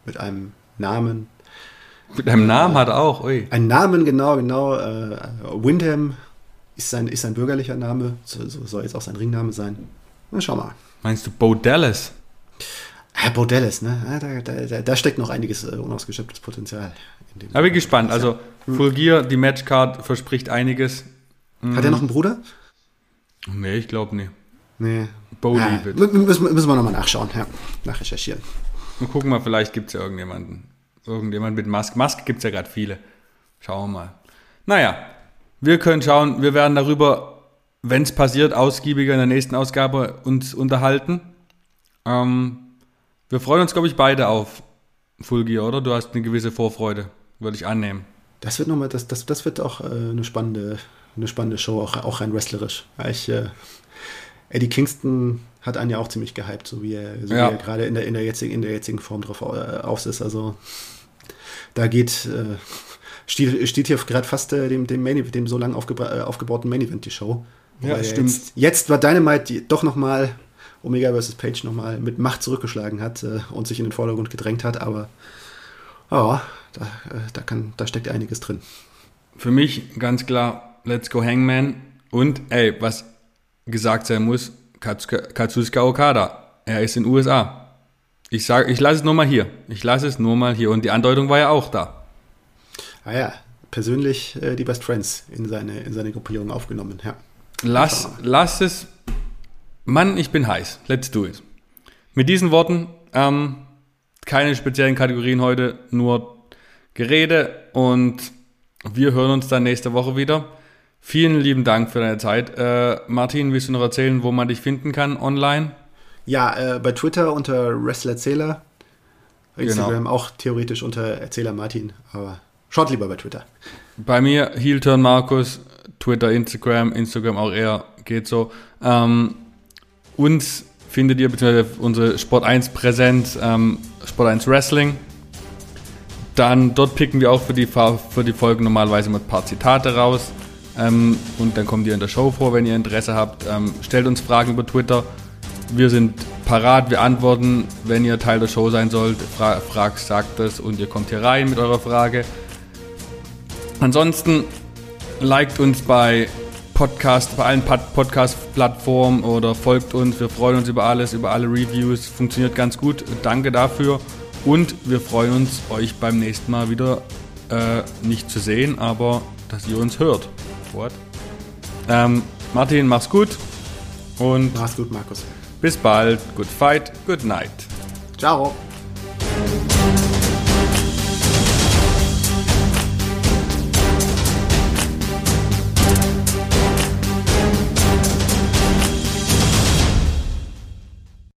mit einem Namen. Mit einem Namen hat er auch, ui. Ein Namen, genau, genau. Äh, Windham ist sein, ist sein bürgerlicher Name, so, so soll jetzt auch sein Ringname sein. Na, schau mal. Meinst du Bo Dallas? Ja, Bo Dallas, ne? Ja, da, da, da, steckt noch einiges äh, unausgeschöpftes Potenzial. In da bin ich gespannt. Also, Full Gear, die Matchcard verspricht einiges. Hat er noch einen Bruder? Nee, ich glaube nicht. Nee. Bo ja, müssen, müssen wir nochmal nachschauen, ja. Nachrecherchieren. Und gucken wir, vielleicht gibt es ja irgendjemanden. Irgendjemand mit Mask. Mask gibt es ja gerade viele. Schauen wir mal. Naja, wir können schauen, wir werden darüber, wenn es passiert, ausgiebiger in der nächsten Ausgabe uns unterhalten. Ähm, wir freuen uns, glaube ich, beide auf Full Gear, oder? Du hast eine gewisse Vorfreude, würde ich annehmen. Das wird nochmal, das, das, das wird auch äh, eine spannende, eine spannende Show, auch, auch rein wrestlerisch. Ich, äh, Eddie Kingston hat einen ja auch ziemlich gehypt, so wie er, so ja. er gerade in der, in, der jetzigen, in der jetzigen Form drauf äh, aus ist. Also da geht, äh, steht, steht hier gerade fast äh, dem, dem, Main, dem so lange aufgebra- äh, aufgebauten Main Event die Show. Ja, stimmt. Jetzt, jetzt, war Dynamite doch nochmal Omega vs. Page nochmal mit Macht zurückgeschlagen hat äh, und sich in den Vordergrund gedrängt hat, aber ja, da, äh, da, kann, da steckt einiges drin. Für mich ganz klar, let's go Hangman und ey, was gesagt sein muss, Katsushika Okada. Er ist in den USA. Ich sage, ich lasse es nur mal hier. Ich lasse es nur mal hier. Und die Andeutung war ja auch da. Ah ja, persönlich äh, die Best Friends in seine, in seine Gruppierung aufgenommen, ja. Lass, lass es. Mann, ich bin heiß. Let's do it. Mit diesen Worten, ähm, keine speziellen Kategorien heute, nur Gerede und wir hören uns dann nächste Woche wieder. Vielen lieben Dank für deine Zeit. Äh, Martin, willst du noch erzählen, wo man dich finden kann online? Ja, äh, bei Twitter unter WrestleRerzähler. Instagram genau. auch theoretisch unter Erzähler Martin, aber schaut lieber bei Twitter. Bei mir Heelturn Markus, Twitter, Instagram, Instagram auch eher, geht so. Ähm, uns findet ihr, beziehungsweise unsere Sport 1 Präsenz, ähm, Sport 1 Wrestling. Dann dort picken wir auch für die, für die Folgen normalerweise mit ein paar Zitate raus. Ähm, und dann kommt ihr in der Show vor, wenn ihr Interesse habt. Ähm, stellt uns Fragen über Twitter. Wir sind parat, wir antworten. Wenn ihr Teil der Show sein sollt, fra fragt, sagt es und ihr kommt hier rein mit eurer Frage. Ansonsten liked uns bei Podcast, bei allen Podcast-Plattformen oder folgt uns. Wir freuen uns über alles, über alle Reviews. Funktioniert ganz gut. Danke dafür. Und wir freuen uns, euch beim nächsten Mal wieder äh, nicht zu sehen, aber dass ihr uns hört. Wort. Ähm, Martin, mach's gut. Und mach's gut, Markus. Bis bald. Good fight. Good night. Ciao.